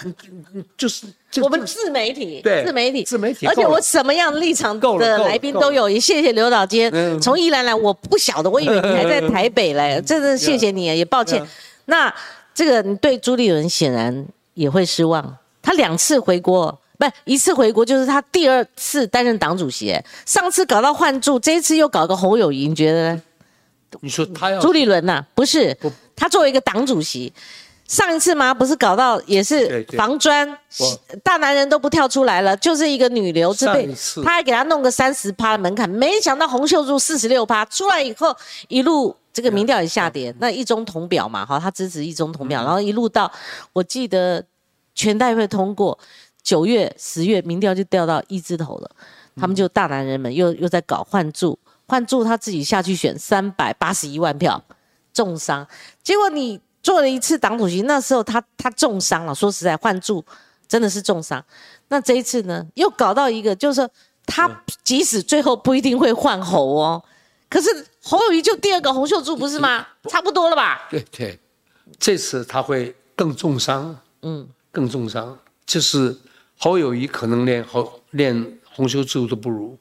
就是我们自媒体，对，自媒体，自媒体，而且我什么样立场的来宾都有，也谢谢刘导今天从宜兰来，我不晓得，我以为你还在台北嘞，真的谢谢你，也抱歉。那这个你对朱立伦显然也会失望。他两次回国，不一次回国，就是他第二次担任党主席。上次搞到换柱，这一次又搞个侯友谊，你觉得呢？你说他要朱立伦呐？不是，他作为一个党主席，上一次嘛不是搞到也是防专，大男人都不跳出来了，就是一个女流之辈，他还给他弄个三十趴的门槛，没想到洪秀柱四十六趴出来以后，一路这个民调也下跌，那一中同表嘛，哈，他支持一中同表，然后一路到我记得。全代会通过，九月、十月民调就掉到一字头了。他们就大男人们又又在搞换柱，换柱他自己下去选三百八十一万票，重伤。结果你做了一次党主席，那时候他他重伤了。说实在，换柱真的是重伤。那这一次呢，又搞到一个，就是他即使最后不一定会换侯哦，可是侯友谊就第二个洪秀柱不是吗？差不多了吧？对对，这次他会更重伤。嗯。更重伤，就是侯友谊可能连侯连洪秀柱都不如，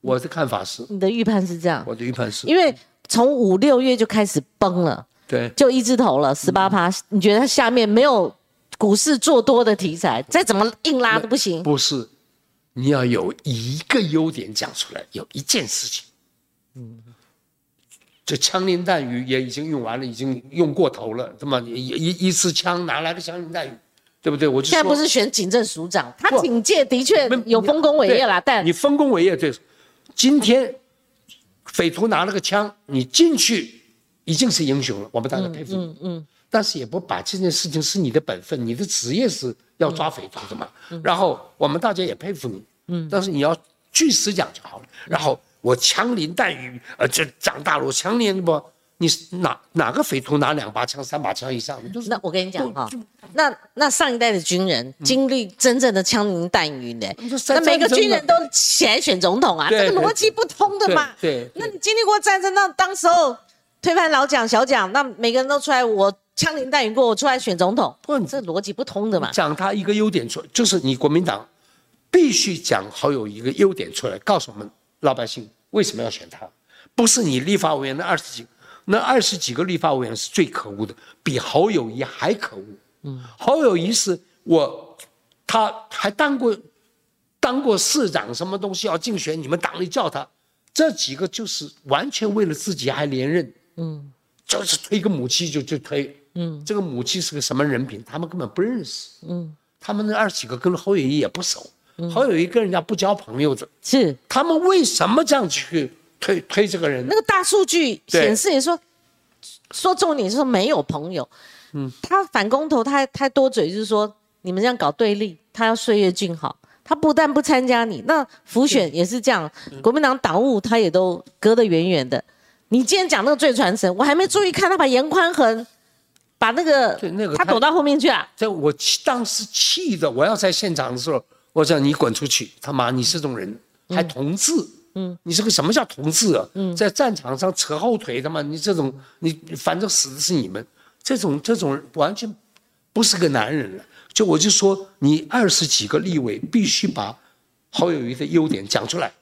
我的看法是。你的预判是这样？我的预判是。因为从五六月就开始崩了，对，就一字头了，十八趴。你觉得它下面没有股市做多的题材，再怎么硬拉都不行。不是，你要有一个优点讲出来，有一件事情，嗯。这枪林弹雨也已经用完了，已经用过头了，对吗？一一一次枪哪来的枪林弹雨？对不对？我就现在不是选警政署长，他警界的确有丰功伟业啦，但你丰功伟业对，今天匪徒拿了个枪，你进去已经是英雄了，我们大家佩服。嗯嗯。但是也不把这件事情是你的本分，你的职业是要抓匪徒的嘛。然后我们大家也佩服你，嗯，但是你要据实讲就好了。然后我枪林弹雨，呃，就长大陆枪林不？你是哪哪个匪徒拿两把枪、三把枪以上？那我跟你讲哈，那那上一代的军人经历真正的枪林弹雨的，那每个军人都起来选总统啊，这个逻辑不通的嘛。对，那你经历过战争，那当时候推翻老蒋、小蒋，那每个人都出来，我枪林弹雨过，我出来选总统，不，这逻辑不通的嘛。讲他一个优点出，就是你国民党必须讲好有一个优点出来，告诉我们老百姓为什么要选他，不是你立法委员的二十几。那二十几个立法委员是最可恶的，比侯友谊还可恶。嗯，侯友谊是我，他还当过，当过市长，什么东西要竞选，你们党里叫他，这几个就是完全为了自己还连任。嗯，就是推个母鸡就就推。嗯，这个母鸡是个什么人品，他们根本不认识。嗯，他们那二十几个跟侯友谊也不熟，侯友谊跟人家不交朋友的。是，他们为什么这样去？推推这个人，那个大数据显示也说，说重点是说没有朋友，嗯，他反公投，他他多嘴就是说你们这样搞对立，他要岁月静好，他不但不参加你，那浮选也是这样，国民党党务他也都隔得远远的。你今天讲那个最传神，我还没注意看他把严宽恒把那个那个他躲到后面去了。这我当时气的，我要在现场的时候，我讲你滚出去，他妈你是这种人还同志。嗯，你是个什么叫同志啊？嗯，在战场上扯后腿的嘛？你这种，你反正死的是你们，这种这种完全不是个男人了。就我就说，你二十几个立委必须把侯友谊的优点讲出来。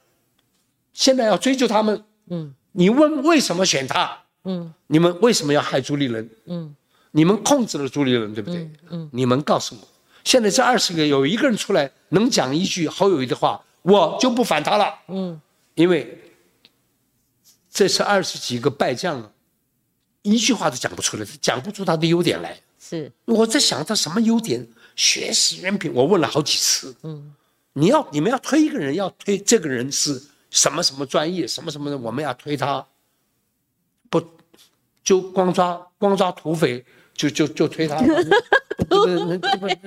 现在要追究他们，嗯，你问为什么选他？嗯，你们为什么要害朱立伦？嗯，你们控制了朱立伦，对不对？嗯，你们告诉我，现在这二十个有一个人出来能讲一句侯友谊的话，我就不反他了。嗯。因为这是二十几个败将，一句话都讲不出来，讲不出他的优点来。是我在想他什么优点，学识、人品，我问了好几次。嗯，你要你们要推一个人，要推这个人是什么什么专业，什么什么的，我们要推他，不就光抓光抓土匪，就就就推他。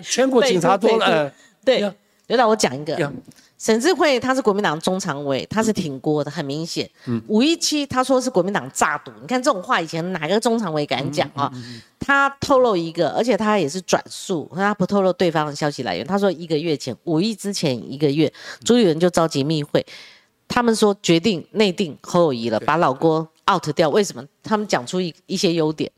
全国警察多了。对，刘导，我讲一个。沈智慧他是国民党中常委，他是挺郭的，很明显。五一七他说是国民党诈赌，你看这种话以前哪个中常委敢讲啊？他透露一个，而且他也是转述，他不透露对方的消息来源。他说一个月前，五一之前一个月，朱立伦就召集密会，他们说决定内定侯友谊了，把老郭 out 掉。为什么？他们讲出一一些优点。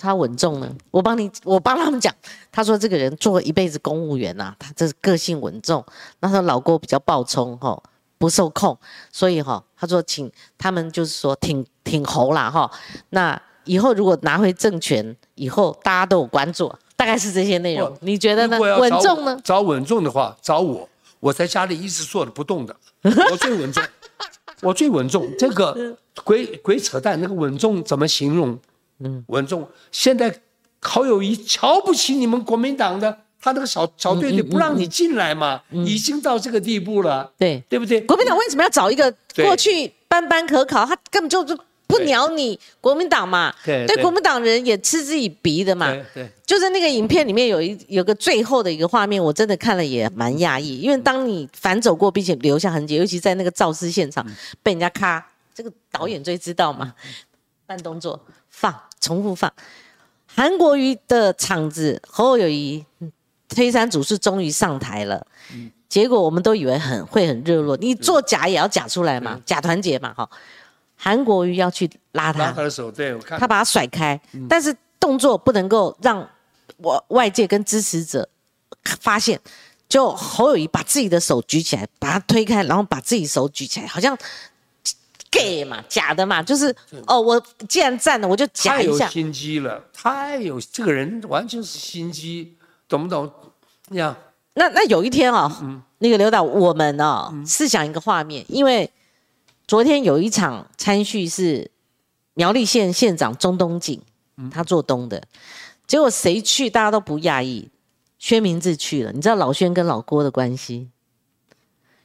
他稳重呢，我帮你，我帮他们讲。他说这个人做一辈子公务员呐，他这是个性稳重。那他老郭比较暴冲哈，不受控，所以哈，他说请他们就是说挺挺侯啦哈。那以后如果拿回政权以后，大家都有关注，大概是这些内容。你觉得呢？稳重呢？找稳重的话，找我，我在家里一直坐着不动的，我最稳重，我最稳重。这个鬼鬼扯淡，那个稳重怎么形容？嗯，稳重。现在好友谊瞧不起你们国民党的，他那个小小队队不让你进来嘛，已经到这个地步了。对，对不对？国民党为什么要找一个过去班班可考，他根本就就不鸟你国民党嘛？对，对，国民党人也嗤之以鼻的嘛。对，就是那个影片里面有一有个最后的一个画面，我真的看了也蛮讶异，因为当你反走过并且留下痕迹，尤其在那个肇事现场被人家咔，这个导演最知道嘛，慢动作放。重复放，韩国瑜的场子，侯友谊推山主事终于上台了，结果我们都以为很会很热络，你做假也要假出来嘛，假团结嘛，哈，韩国瑜要去拉他，拉他的手，对我看，他把他甩开，但是动作不能够让我外界跟支持者发现，就侯友谊把自己的手举起来，把他推开，然后把自己手举起来，好像。Gay 嘛，假的嘛，就是哦，我既然站了，我就假一下。太有心机了，太有这个人完全是心机，懂不懂？呀，那那有一天啊，那个刘导，我们啊，试想一个画面，因为昨天有一场参叙是苗栗县县长钟东锦，他做东的，结果谁去，大家都不讶异，薛明志去了。你知道老薛跟老郭的关系？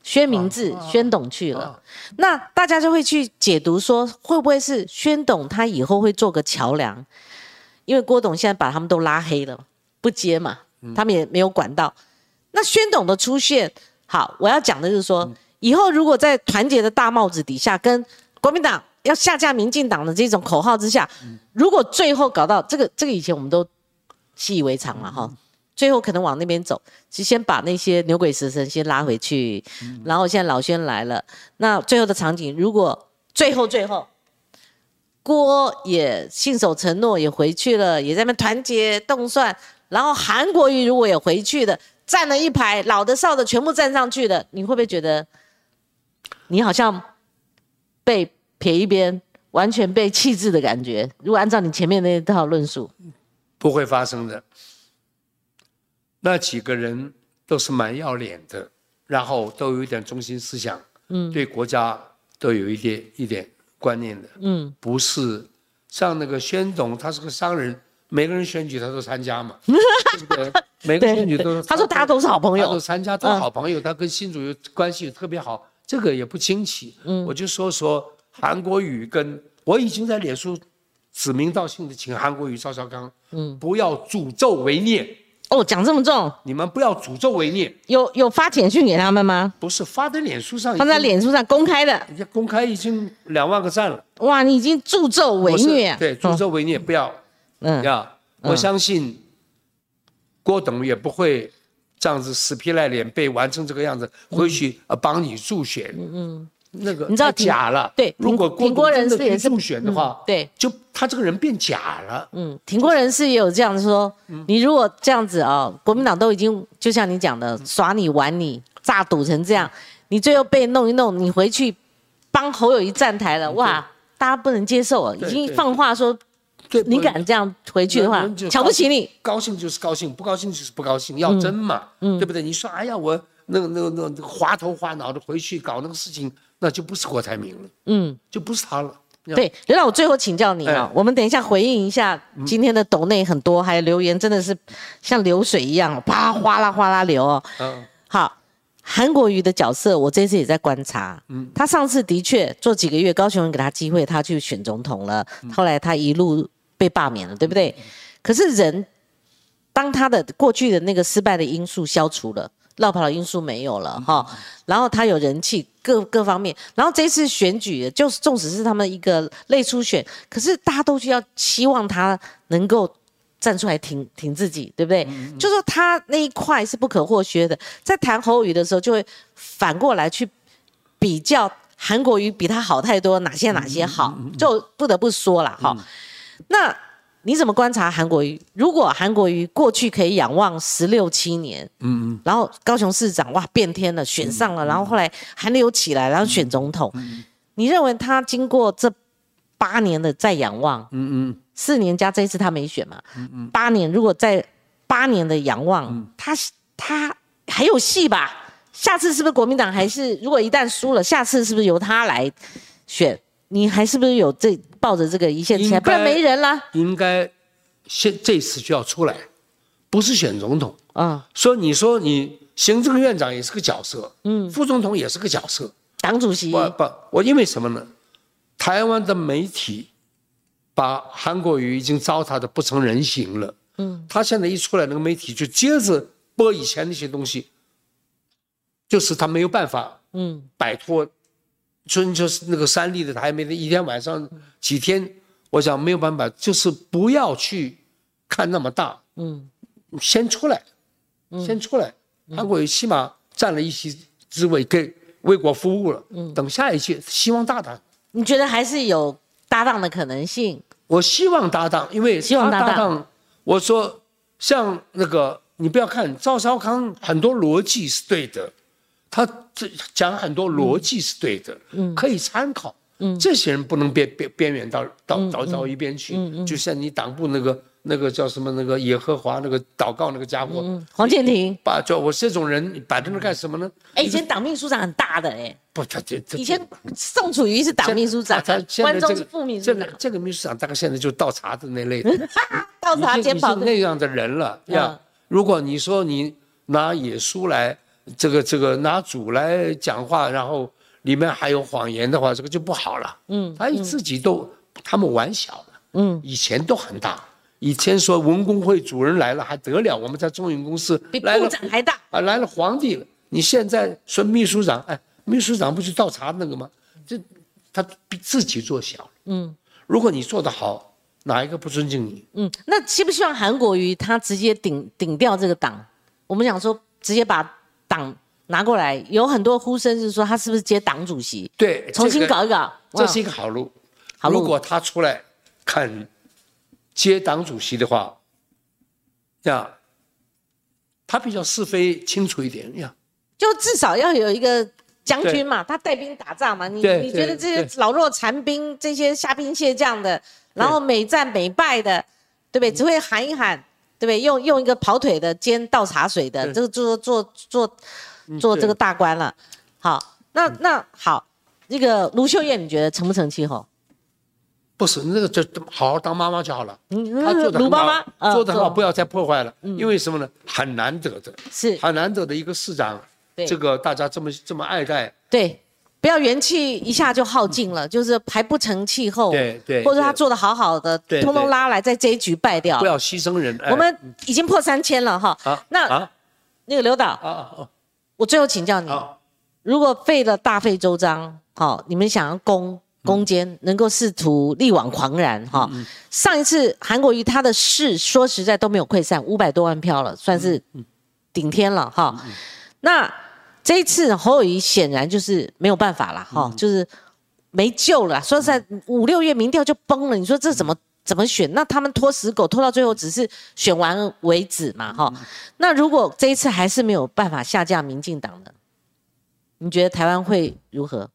宣明志、宣董去了，那大家就会去解读说，会不会是宣董他以后会做个桥梁？因为郭董现在把他们都拉黑了，不接嘛，他们也没有管到。那宣董的出现，好，我要讲的就是说，以后如果在团结的大帽子底下，跟国民党要下架民进党的这种口号之下，如果最后搞到这个，这个以前我们都习以为常了哈。最后可能往那边走，是先把那些牛鬼蛇神先拉回去，然后现在老轩来了，那最后的场景，如果最后最后郭也信守承诺，也回去了，也在那边团结动算，然后韩国瑜如果也回去的，站了一排，老的少的全部站上去了，你会不会觉得你好像被撇一边，完全被弃置的感觉？如果按照你前面那一套论述，不会发生的。那几个人都是蛮要脸的，然后都有一点中心思想，嗯，对国家都有一点一点观念的，嗯，不是像那个宣总，他是个商人，每个人选举他都参加嘛，对不对？每个选举都，他说大家都是好朋友，都参加都是好朋友，他跟新主有关系特别好，这个也不惊奇。嗯，我就说说韩国瑜跟我已经在脸书指名道姓的请韩国瑜、赵少康，嗯，不要诅咒为孽。哦，讲这么重，你们不要诅咒为孽。有有发简讯给他们吗？不是发在脸书上，放在脸书上公开的。人家公开已经两万个赞了。哇，你已经助纣为虐。对，助纣为虐，不要。嗯，要我相信郭董也不会这样子死皮赖脸被玩成这个样子，回去呃帮你助选。嗯嗯。那个你知道假了，对，如果挺郭人士也是选的话，对，就他这个人变假了。嗯，挺郭人士也有这样说，你如果这样子啊，国民党都已经就像你讲的耍你玩你诈赌成这样，你最后被弄一弄，你回去帮侯友谊站台了，哇，大家不能接受啊，已经放话说，对，你敢这样回去的话，瞧不起你，高兴就是高兴，不高兴就是不高兴，要争嘛，对不对？你说哎呀，我那个那个那个滑头滑脑的回去搞那个事情。那就不是郭台铭了，嗯，就不是他了。对，刘老，我最后请教你啊，我们等一下回应一下今天的抖内很多，还有留言，真的是像流水一样，啪哗啦哗啦流哦。嗯，好，韩国瑜的角色，我这次也在观察。嗯，他上次的确做几个月，高雄人给他机会，他去选总统了。后来他一路被罢免了，对不对？可是人，当他的过去的那个失败的因素消除了。绕跑的因素没有了哈，然后他有人气各各方面，然后这次选举就是纵使是他们一个类初选，可是大家都需要期望他能够站出来挺挺自己，对不对？就说他那一块是不可或缺的，在谈侯语的时候就会反过来去比较韩国瑜比他好太多，哪些哪些好，就不得不说了哈。那。你怎么观察韩国瑜？如果韩国瑜过去可以仰望十六七年，嗯嗯，然后高雄市长哇变天了，选上了，然后后来韩流起来，然后选总统，你认为他经过这八年的再仰望，嗯嗯，四年加这一次他没选嘛，嗯嗯，八年如果在八年的仰望，他他还有戏吧？下次是不是国民党还是如果一旦输了，下次是不是由他来选？你还是不是有这抱着这个一线期待？不然没人了。应该现这次就要出来，不是选总统啊。说你说你行政院长也是个角色，嗯，副总统也是个角色，党主席。不不，我因为什么呢？台湾的媒体把韩国瑜已经糟蹋的不成人形了，嗯，他现在一出来，那个媒体就接着播以前那些东西，就是他没有办法，嗯，摆脱。春秋是那个三立的台，媒的一天晚上几天，我想没有办法，就是不要去看那么大，嗯，先出来，先出来，韩国瑜起码占了一席之位，给为国服务了，嗯，等下一届希望大胆。你觉得还是有搭档的可能性？我希望搭档，因为希望搭档。我说像那个，你不要看赵少康，很多逻辑是对的。他这讲很多逻辑是对的，嗯，可以参考，嗯，这些人不能边边边缘到到到到一边去，嗯嗯，就像你党部那个那个叫什么那个耶和华那个祷告那个家伙，黄建庭，把叫我这种人摆在那干什么呢？哎，以前党秘书长很大的哎，不，他这以前宋楚瑜是党秘书长，他关中是副秘书长，这个这个秘书长大概现在就倒茶的那类的，倒茶肩膀那样的人了呀。如果你说你拿野书来。这个这个拿主来讲话，然后里面还有谎言的话，这个就不好了。嗯，他自己都他们玩小了。嗯，以前都很大。以前说文工会主任来了还得了，我们在中影公司比部长还大啊，来了皇帝了。你现在说秘书长，哎，秘书长不是倒茶那个吗？这他比自己做小。嗯，如果你做得好，哪一个不尊敬你？嗯，那希不希望韩国瑜他直接顶顶掉这个党？我们想说直接把党拿过来，有很多呼声是说他是不是接党主席？对，重新搞一搞，这是一个好路。好路。如果他出来肯。接党主席的话，呀，他比较是非清楚一点呀，就至少要有一个将军嘛，他带兵打仗嘛。你你觉得这些老弱残兵、这些虾兵蟹将的，然后每战每败的，对不对？只会喊一喊，对不对？用用一个跑腿的兼倒茶水的，这个做做做做这个大官了。好，那那好，那个卢秀燕，你觉得成不成气候？不是那个，就好好当妈妈就好了。他做的很好，做的很好，不要再破坏了。因为什么呢？很难得的，是很难得的一个市长。这个大家这么这么爱戴。对，不要元气一下就耗尽了，就是还不成气候。对对。或者他做的好好的，通通拉来，在这一局败掉。不要牺牲人。我们已经破三千了哈。啊。那啊，那个刘导啊我最后请教你，如果废了大费周章，好，你们想要攻？攻坚能够试图力挽狂澜哈，上一次韩国瑜他的事说实在都没有溃散，五百多万票了，算是顶天了哈。那这一次侯友谊显然就是没有办法了哈，就是没救了。说实在，五六月民调就崩了，你说这怎么怎么选？那他们拖死狗拖到最后只是选完为止嘛哈。那如果这一次还是没有办法下架民进党的，你觉得台湾会如何？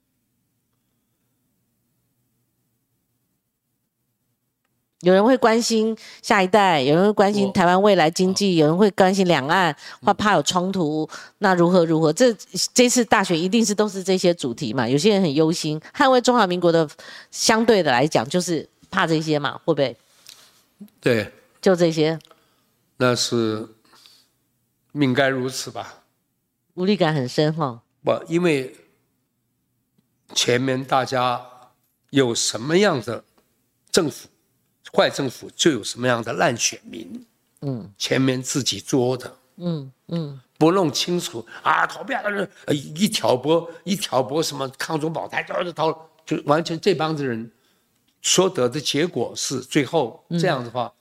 有人会关心下一代，有人会关心台湾未来经济，有人会关心两岸，或怕有冲突，那如何如何？这这次大选一定是都是这些主题嘛？有些人很忧心，捍卫中华民国的相对的来讲，就是怕这些嘛？会不会？对，就这些。那是命该如此吧？无力感很深哈。不，因为前面大家有什么样的政府？坏政府就有什么样的烂选民，嗯，前面自己作的，嗯嗯，不弄清楚啊，投票的人一挑拨一挑拨什么抗中保台，就是投，就完全这帮子人所得的结果是最后这样的话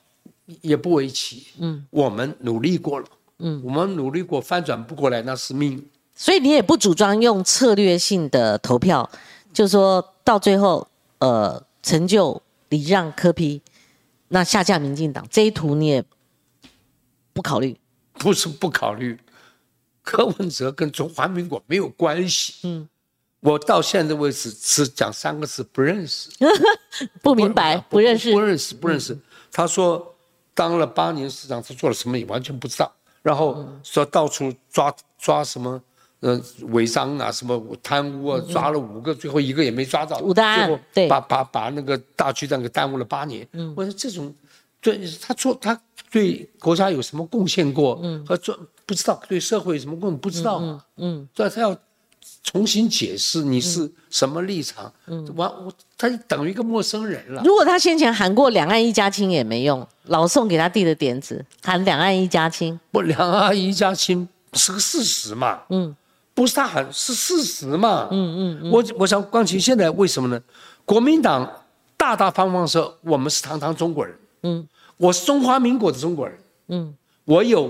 也不为奇，嗯，我们努力过了，嗯，我们努力过翻转不过来那是命，所以你也不主张用策略性的投票，就说到最后呃成就礼让科批。那下架民进党这一图你也不考虑？不是不考虑，柯文哲跟中华民国没有关系。嗯，我到现在为止只讲三个字：不认识。不明白，不认识，不认识，不认识。他说当了八年市长，他做了什么也完全不知道。然后说到处抓抓什么。呃，违章啊，什么贪污啊，抓了五个，最后一个也没抓到，最后把把把那个大区长给耽误了八年。嗯，我说这种，对他做他对国家有什么贡献过？嗯，和做不知道对社会有什么贡献不知道。嗯嗯，对，他要重新解释你是什么立场。嗯，完我他等于一个陌生人了。如果他先前喊过两岸一家亲也没用，老宋给他递的点子喊两岸一家亲，不两岸一家亲是个事实嘛？嗯。不是他喊，是事实嘛？嗯嗯，我我想，光琴现在为什么呢？国民党大大方方说我们是堂堂中国人，嗯，我是中华民国的中国人，嗯，我有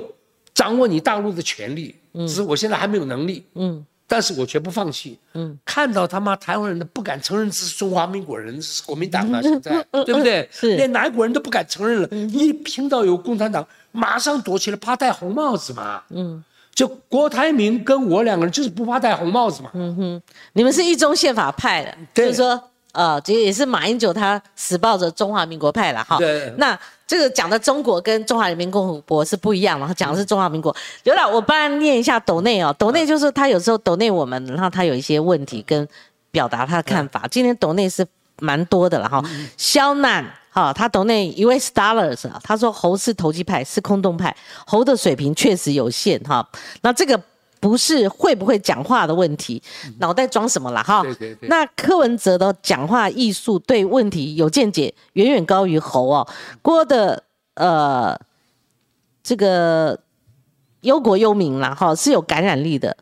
掌握你大陆的权利，嗯，只是我现在还没有能力，嗯，但是我绝不放弃，嗯，看到他妈台湾人都不敢承认这是中华民国人，是国民党啊，现在对不对？是，连哪国人都不敢承认了，一听到有共产党，马上躲起来，怕戴红帽子嘛，嗯。就郭台铭跟我两个人就是不怕戴红帽子嘛。嗯哼，你们是一中宪法派的，就是说，呃，这也是马英九他死抱着中华民国派了哈。对。那这个讲的中国跟中华人民共和国是不一样的，他讲的是中华民国。刘导，我帮他念一下斗内哦，斗内就是他有时候斗内我们，然后他有一些问题跟表达他的看法。今天斗内是蛮多的了哈，肖难。好，他懂那一位 Stars 啊，他说猴是投机派，是空洞派，猴的水平确实有限哈。那这个不是会不会讲话的问题，脑袋装什么了哈？对对对。那柯文哲的讲话艺术对问题有见解，远远高于猴哦。郭的呃，这个忧国忧民啦，哈，是有感染力的。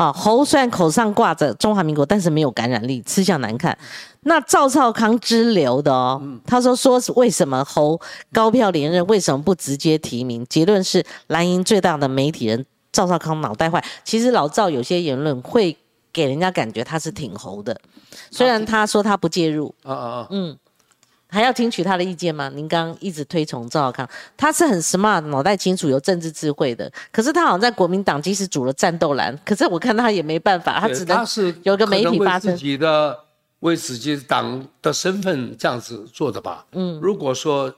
啊，猴虽然口上挂着中华民国，但是没有感染力，吃相难看。那赵少康之流的哦，他说说是为什么猴高票连任，为什么不直接提名？结论是蓝营最大的媒体人赵少康脑袋坏。其实老赵有些言论会给人家感觉他是挺猴的，虽然他说他不介入。啊啊啊，嗯。还要听取他的意见吗？您刚刚一直推崇赵少康，他是很 smart，脑袋清楚，有政治智慧的。可是他好像在国民党即使组了战斗蓝，可是我看他也没办法，他只能有个媒体发声。自己的为自己党的身份这样子做的吧。嗯，如果说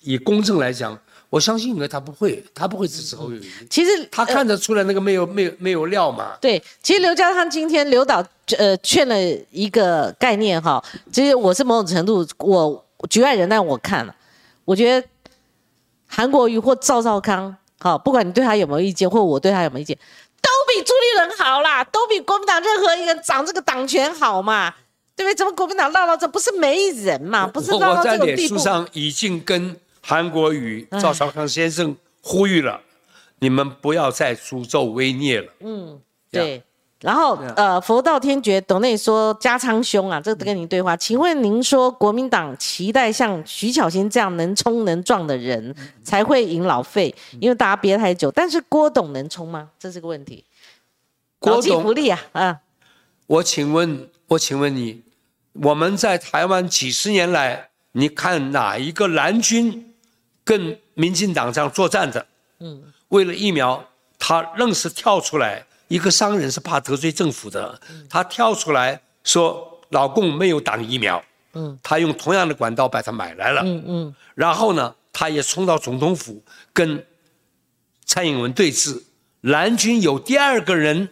以公正来讲，我相信应该他不会，他不会支持侯友宜。其实他看得出来那个没有没有没有料嘛。对，其实刘家昌今天刘导呃劝了一个概念哈，其实我是某种程度我。局外人，但我看了，我觉得韩国瑜或赵少康，好，不管你对他有没有意见，或我对他有没有意见，都比朱立伦好啦，都比国民党任何一个人掌这个党权好嘛，对不对？怎么国民党闹到这，不是没人嘛？不是闹到这种地步。我在脸书上已经跟韩国瑜、赵少康先生呼吁了，你们不要再诅咒威孽了。嗯，对。然后，呃，佛道天觉董内说加昌兄啊，这跟您对话，请问您说国民党期待像徐巧芯这样能冲能撞的人才会赢老费，因为大家憋太久。但是郭董能冲吗？这是个问题。郭董不利啊，啊。我请问，我请问你，我们在台湾几十年来，你看哪一个蓝军跟民进党这样作战的？嗯，为了疫苗，他愣是跳出来。一个商人是怕得罪政府的，他跳出来说老共没有打疫苗，嗯，他用同样的管道把它买来了，嗯嗯，然后呢，他也冲到总统府跟蔡英文对峙，蓝军有第二个人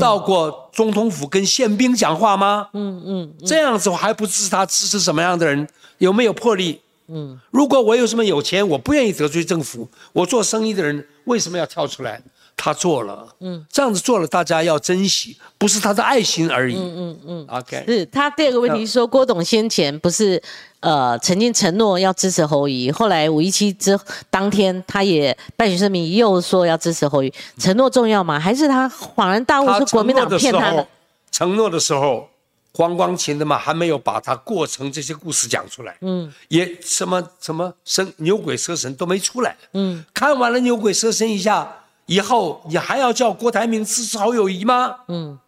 到过总统府跟宪兵讲话吗？嗯嗯，这样子我还不支持他支持什么样的人？有没有魄力？嗯，如果我有什么有钱，我不愿意得罪政府，我做生意的人为什么要跳出来？他做了，嗯，这样子做了，大家要珍惜，不是他的爱心而已。嗯嗯嗯，OK。是他第二个问题说，郭董先前不是呃曾经承诺要支持侯乙，后来五一七之当天，他也办学声明又说要支持侯乙，承诺重要吗？还是他恍然大悟说国民党骗他的？承诺的时候，黄光琴的嘛，还没有把他过程这些故事讲出来。嗯，也什么什么神牛鬼蛇神都没出来。嗯，看完了牛鬼蛇神一下。以后你还要叫郭台铭支持侯友谊吗？嗯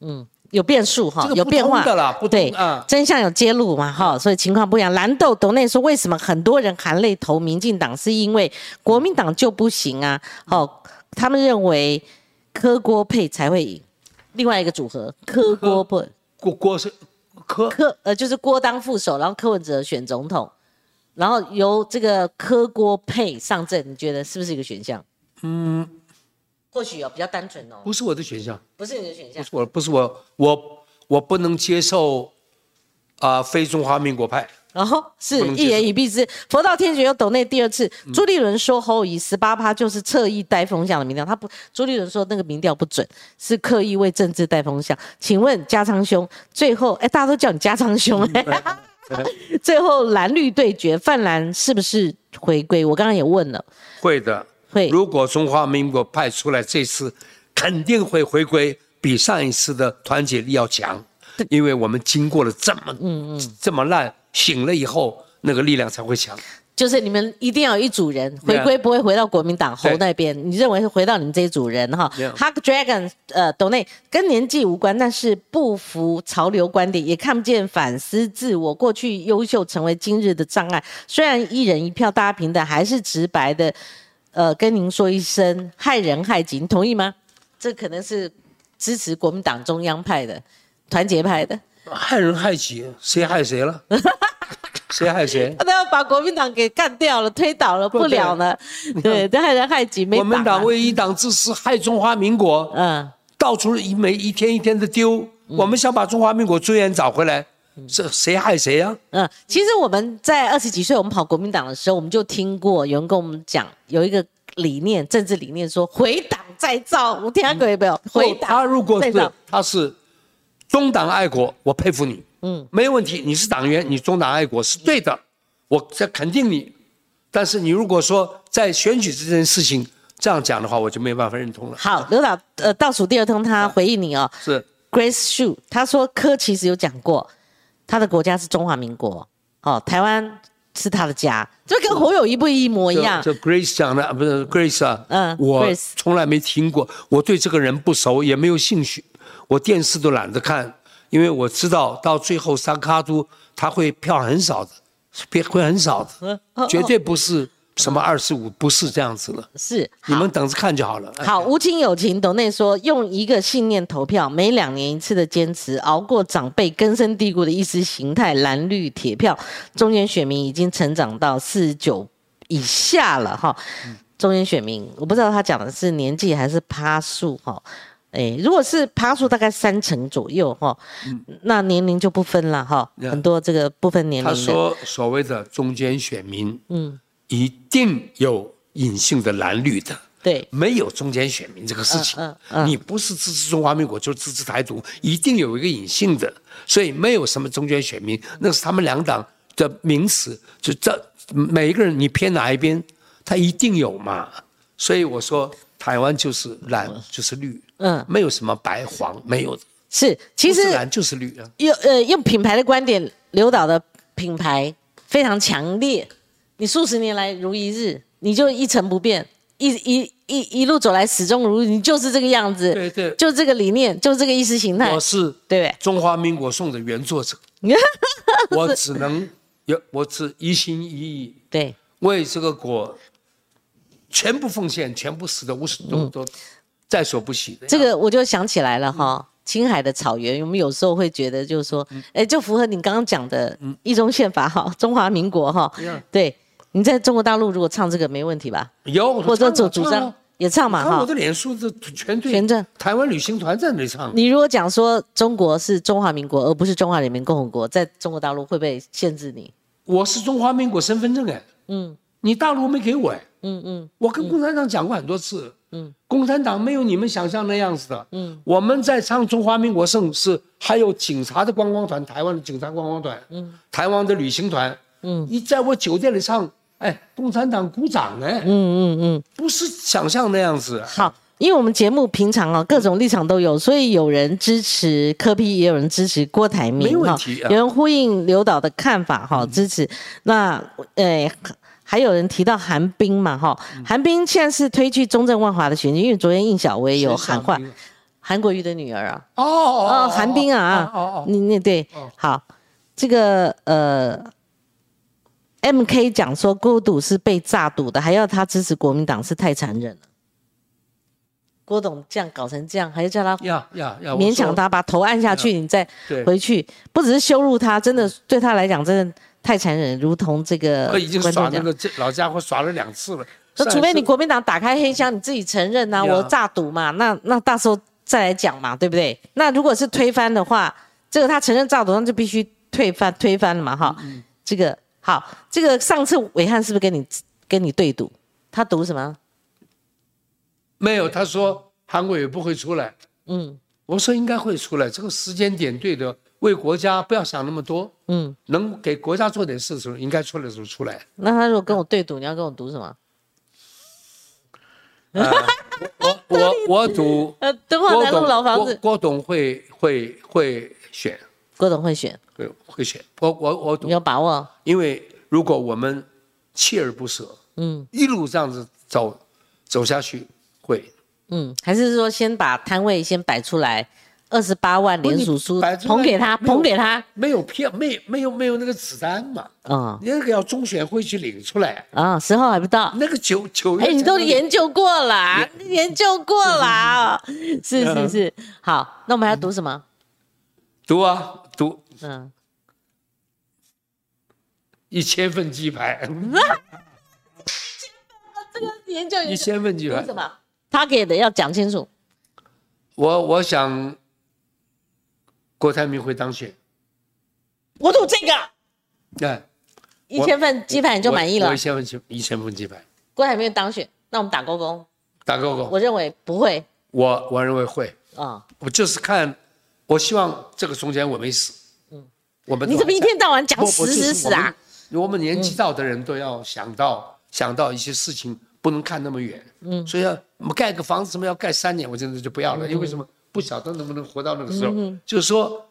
嗯，有变数哈，有变化的了，对，真相有揭露嘛哈，所以情况不一样。蓝豆董内说，为什么很多人含泪投民进党，是因为国民党就不行啊？哦，他们认为柯郭配才会赢。另外一个组合，柯郭配，郭郭是柯柯呃，就是郭当副手，然后柯文哲选总统，然后由这个柯郭配上阵，你觉得是不是一个选项？嗯，或许哦，比较单纯哦，不是我的选项，不是你的选项，不是我，不是我，我我不能接受啊，非中华民国派，然后是一言以蔽之，佛道天觉又抖内第二次，朱立伦说侯乙十八趴就是侧翼带风向的民调，他不，朱立伦说那个民调不准，是刻意为政治带风向，请问加昌兄，最后哎，大家都叫你加昌兄哎，最后蓝绿对决，泛蓝是不是回归？我刚刚也问了，会的。如果中华民国派出来，这次肯定会回归，比上一次的团结力要强，因为我们经过了这么嗯嗯这么烂，醒了以后那个力量才会强。就是你们一定要有一组人回归，不会回到国民党侯那边。你认为是回到你们这一组人哈？Hug Dragon，呃，董内跟年纪无关，但是不服潮流观点，也看不见反思自我。过去优秀成为今日的障碍。虽然一人一票大家平等，还是直白的。呃，跟您说一声害人害己，你同意吗？这可能是支持国民党中央派的、团结派的。害人害己，谁害谁了？谁害谁？他都要把国民党给干掉了、推倒了，不了了。对，这害人害己，没。国民党为一党之私，害中华民国。嗯。到处一每一天一天的丢，我们想把中华民国尊严找回来。这谁害谁呀？嗯，其实我们在二十几岁，我们跑国民党的时候，我们就听过有人跟我们讲，有一个理念，政治理念，说回党再造。我听过没有？回党他如果是他是中党爱国，我佩服你，嗯，没有问题。你是党员，你中党爱国是对的，我这肯定你。但是你如果说在选举这件事情这样讲的话，我就没有办法认同了。好，刘导，呃，倒数第二通他回应你哦是，Grace Shu，他说柯其实有讲过，他的国家是中华民国，哦，台湾是他的家，这跟侯友谊不一模一样。就 Grace 讲的，不是 Grace 啊，嗯我从来没听过，我对这个人不熟，也没有兴趣，我电视都懒得看，因为我知道到最后三卡都他会票很少的，票会很少的，绝对不是什么二十五，不是这样子了，是，你们等着看就好了。哎好，无情有情，董内说用一个信念投票，每两年一次的坚持，熬过长辈根深蒂固的意识形态蓝绿铁票，中间选民已经成长到四十九以下了哈。中间选民，我不知道他讲的是年纪还是趴数哈。哎，如果是趴数大概三成左右哈，那年龄就不分了哈，嗯很多这个不分年龄的。他说所谓的中间选民，嗯，一定有隐性的蓝绿的。对，没有中间选民这个事情，嗯嗯嗯。你不是支持中华民国就是支持台独，一定有一个隐性的，所以没有什么中间选民，那是他们两党的名词，就这每一个人你偏哪一边，他一定有嘛，所以我说台湾就是蓝就是绿，嗯，没有什么白黄，没有的，是，其实不是蓝就是绿啊，用呃用品牌的观点，刘导的品牌非常强烈。你数十年来如一日，你就一成不变，一一一一路走来始终如一，你就是这个样子，对对就这个理念，就这个意识形态我，是对？中华民国颂的原作者，我只能有我只一心一意 对，为这个国全部奉献，全部死的无始都都在所不惜的。这个我就想起来了哈。青海的草原，我们有时候会觉得，就是说，哎，就符合你刚刚讲的一中宪法哈，中华民国哈对。你在中国大陆如果唱这个没问题吧？有或者主主主张也唱嘛哈我的。脸书的全对全正。台湾旅行团在那里唱，你如果讲说中国是中华民国，而不是中华人民共和国，在中国大陆会不会限制你？我是中华民国身份证哎，嗯。你大陆没给我哎，嗯嗯。我跟共产党讲过很多次，嗯，共产党没有你们想象那样子的，嗯，我们在唱中华民国盛是还有警察的观光团，台湾的警察观光团，嗯，台湾的旅行团，嗯，你在我酒店里唱，哎，共产党鼓掌哎，嗯嗯嗯，不是想象那样子，好。因为我们节目平常啊，各种立场都有，所以有人支持柯 P，也有人支持郭台铭没问哈题啊。有人呼应刘导的看法哈，支持。那呃，还有人提到韩冰嘛哈，韩冰现在是推去中正万华的选举，因为昨天应小薇有喊话，韩国瑜的女儿啊，哦哦哦，韩冰啊，哦哦，你那对，好，这个呃，M K 讲说郭董是被诈赌的，还要他支持国民党是太残忍了。郭董这样搞成这样，还要叫他呀呀呀，勉强他把头按下去，你再回去，不只是羞辱他，真的对他来讲真的太残忍，如同这个我已经那个老家伙耍了两次了。那除非你国民党打开黑箱，你自己承认呐、呀我诈赌嘛，那那到时候再来讲嘛，对不对？那如果是推翻的话，这个他承认诈赌，那就必须推翻推翻了嘛，哈。嗯这个好，这个上次伟汉是不是跟你跟你对赌？他赌什么？没有，他说韩国也不会出来。嗯我说应该会出来，这个时间点对的，为国家不要想那么多，嗯，能给国家做点事的时候，应该出来的时候出来。那他如果跟我对赌，你要跟我赌什么？我我 我赌呃，敦化南路郭董老房子，郭郭董会会会选，郭董会选，会会选。我我我有把握？因为如果我们锲而不舍，嗯一路这样子走走下去，会。嗯，还是说先把摊位先摆出来，二十八万连署书捧给他，捧给他，没有票，没没有没有那个子弹嘛，嗯你那个要中选会去领出来，啊，时候还不到。那个九九月哎，你都研究过了啊，研究过了啊，是是是。好，那我们还要读什么？读啊读嗯，一千份鸡排，这个研究一千份鸡排读什。么？他给的要讲清楚。我我想郭台铭会当选，我赌这个哎，一千份鸡排你就满意了一，千份鸡一千份鸡排，郭台铭当选，那我们打勾勾。打勾勾。我认为不会我我认为会，啊。我就是看，我希望这个中间我没死。嗯，我们你怎么一天到晚讲死死死啊？？就是我们我们年纪到的人都要想到想到一些事情不能看那么远，嗯，所以要我们盖个房子什么要盖三年，我真的就不要了，因为什么？不晓得能不能活到那个时候，就是说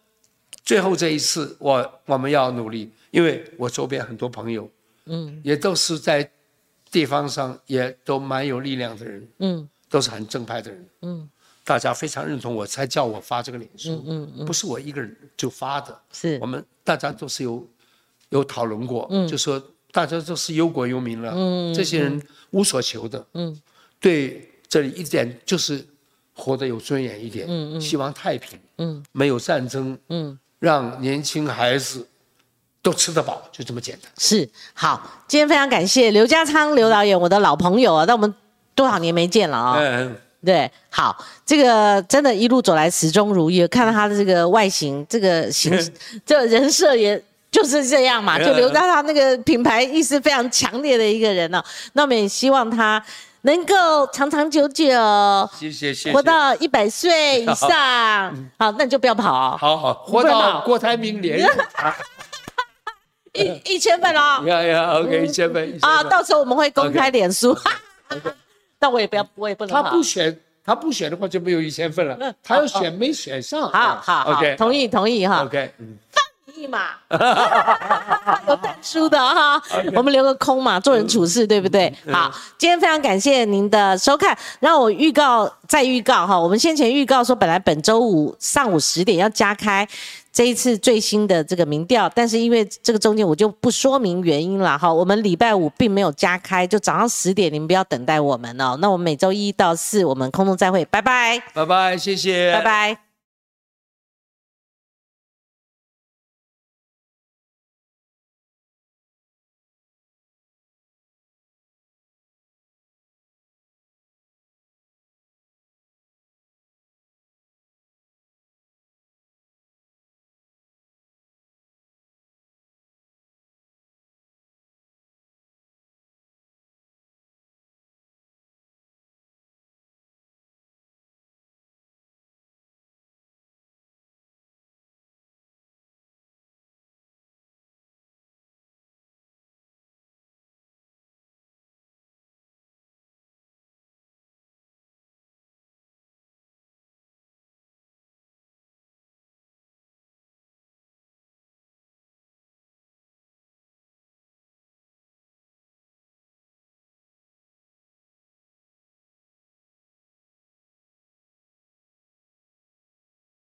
最后这一次我我们要努力，因为我周边很多朋友，嗯，也都是在地方上也都蛮有力量的人，嗯，都是很正派的人，嗯。大家非常认同我，才叫我发这个脸书，嗯嗯不是我一个人就发的，是。我们大家都是有有讨论过，嗯，就说大家都是忧国忧民了，嗯，这些人无所求的，嗯，对这里一点就是活得有尊严一点，嗯嗯，希望太平，嗯，没有战争，嗯，让年轻孩子都吃得饱，就这么简单。是好，今天非常感谢刘家昌刘导演，我的老朋友啊，那我们多少年没见了啊。嗯。对，好，这个真的一路走来始终如一。看到他的这个外形，这个形，这人设也就是这样嘛，就留在他那个品牌意识非常强烈的一个人呢。那我们也希望他能够长长久久，谢谢，谢谢，活到一百岁以上。好，那你就不要跑，好好活到郭台铭连任，一一千份哦。呀呀，OK，一千份啊，到时候我们会公开脸书。那我也不要，我也不能。他不选，他不选的话就没有一千份了。他要选，没选上。好好，OK，同意同意哈。OK，放你一马，有蛋输的哈，我们留个空嘛，做人处事对不对？好，今天非常感谢您的收看，让我预告再预告哈，我们先前预告说本来本周五上午十点要加开。这一次最新的这个民调，但是因为这个中间我就不说明原因了哈。我们礼拜五并没有加开，就早上十点，你们不要等待我们哦。那我们每周一到四我们空中再会，拜拜，拜拜，谢谢，拜拜。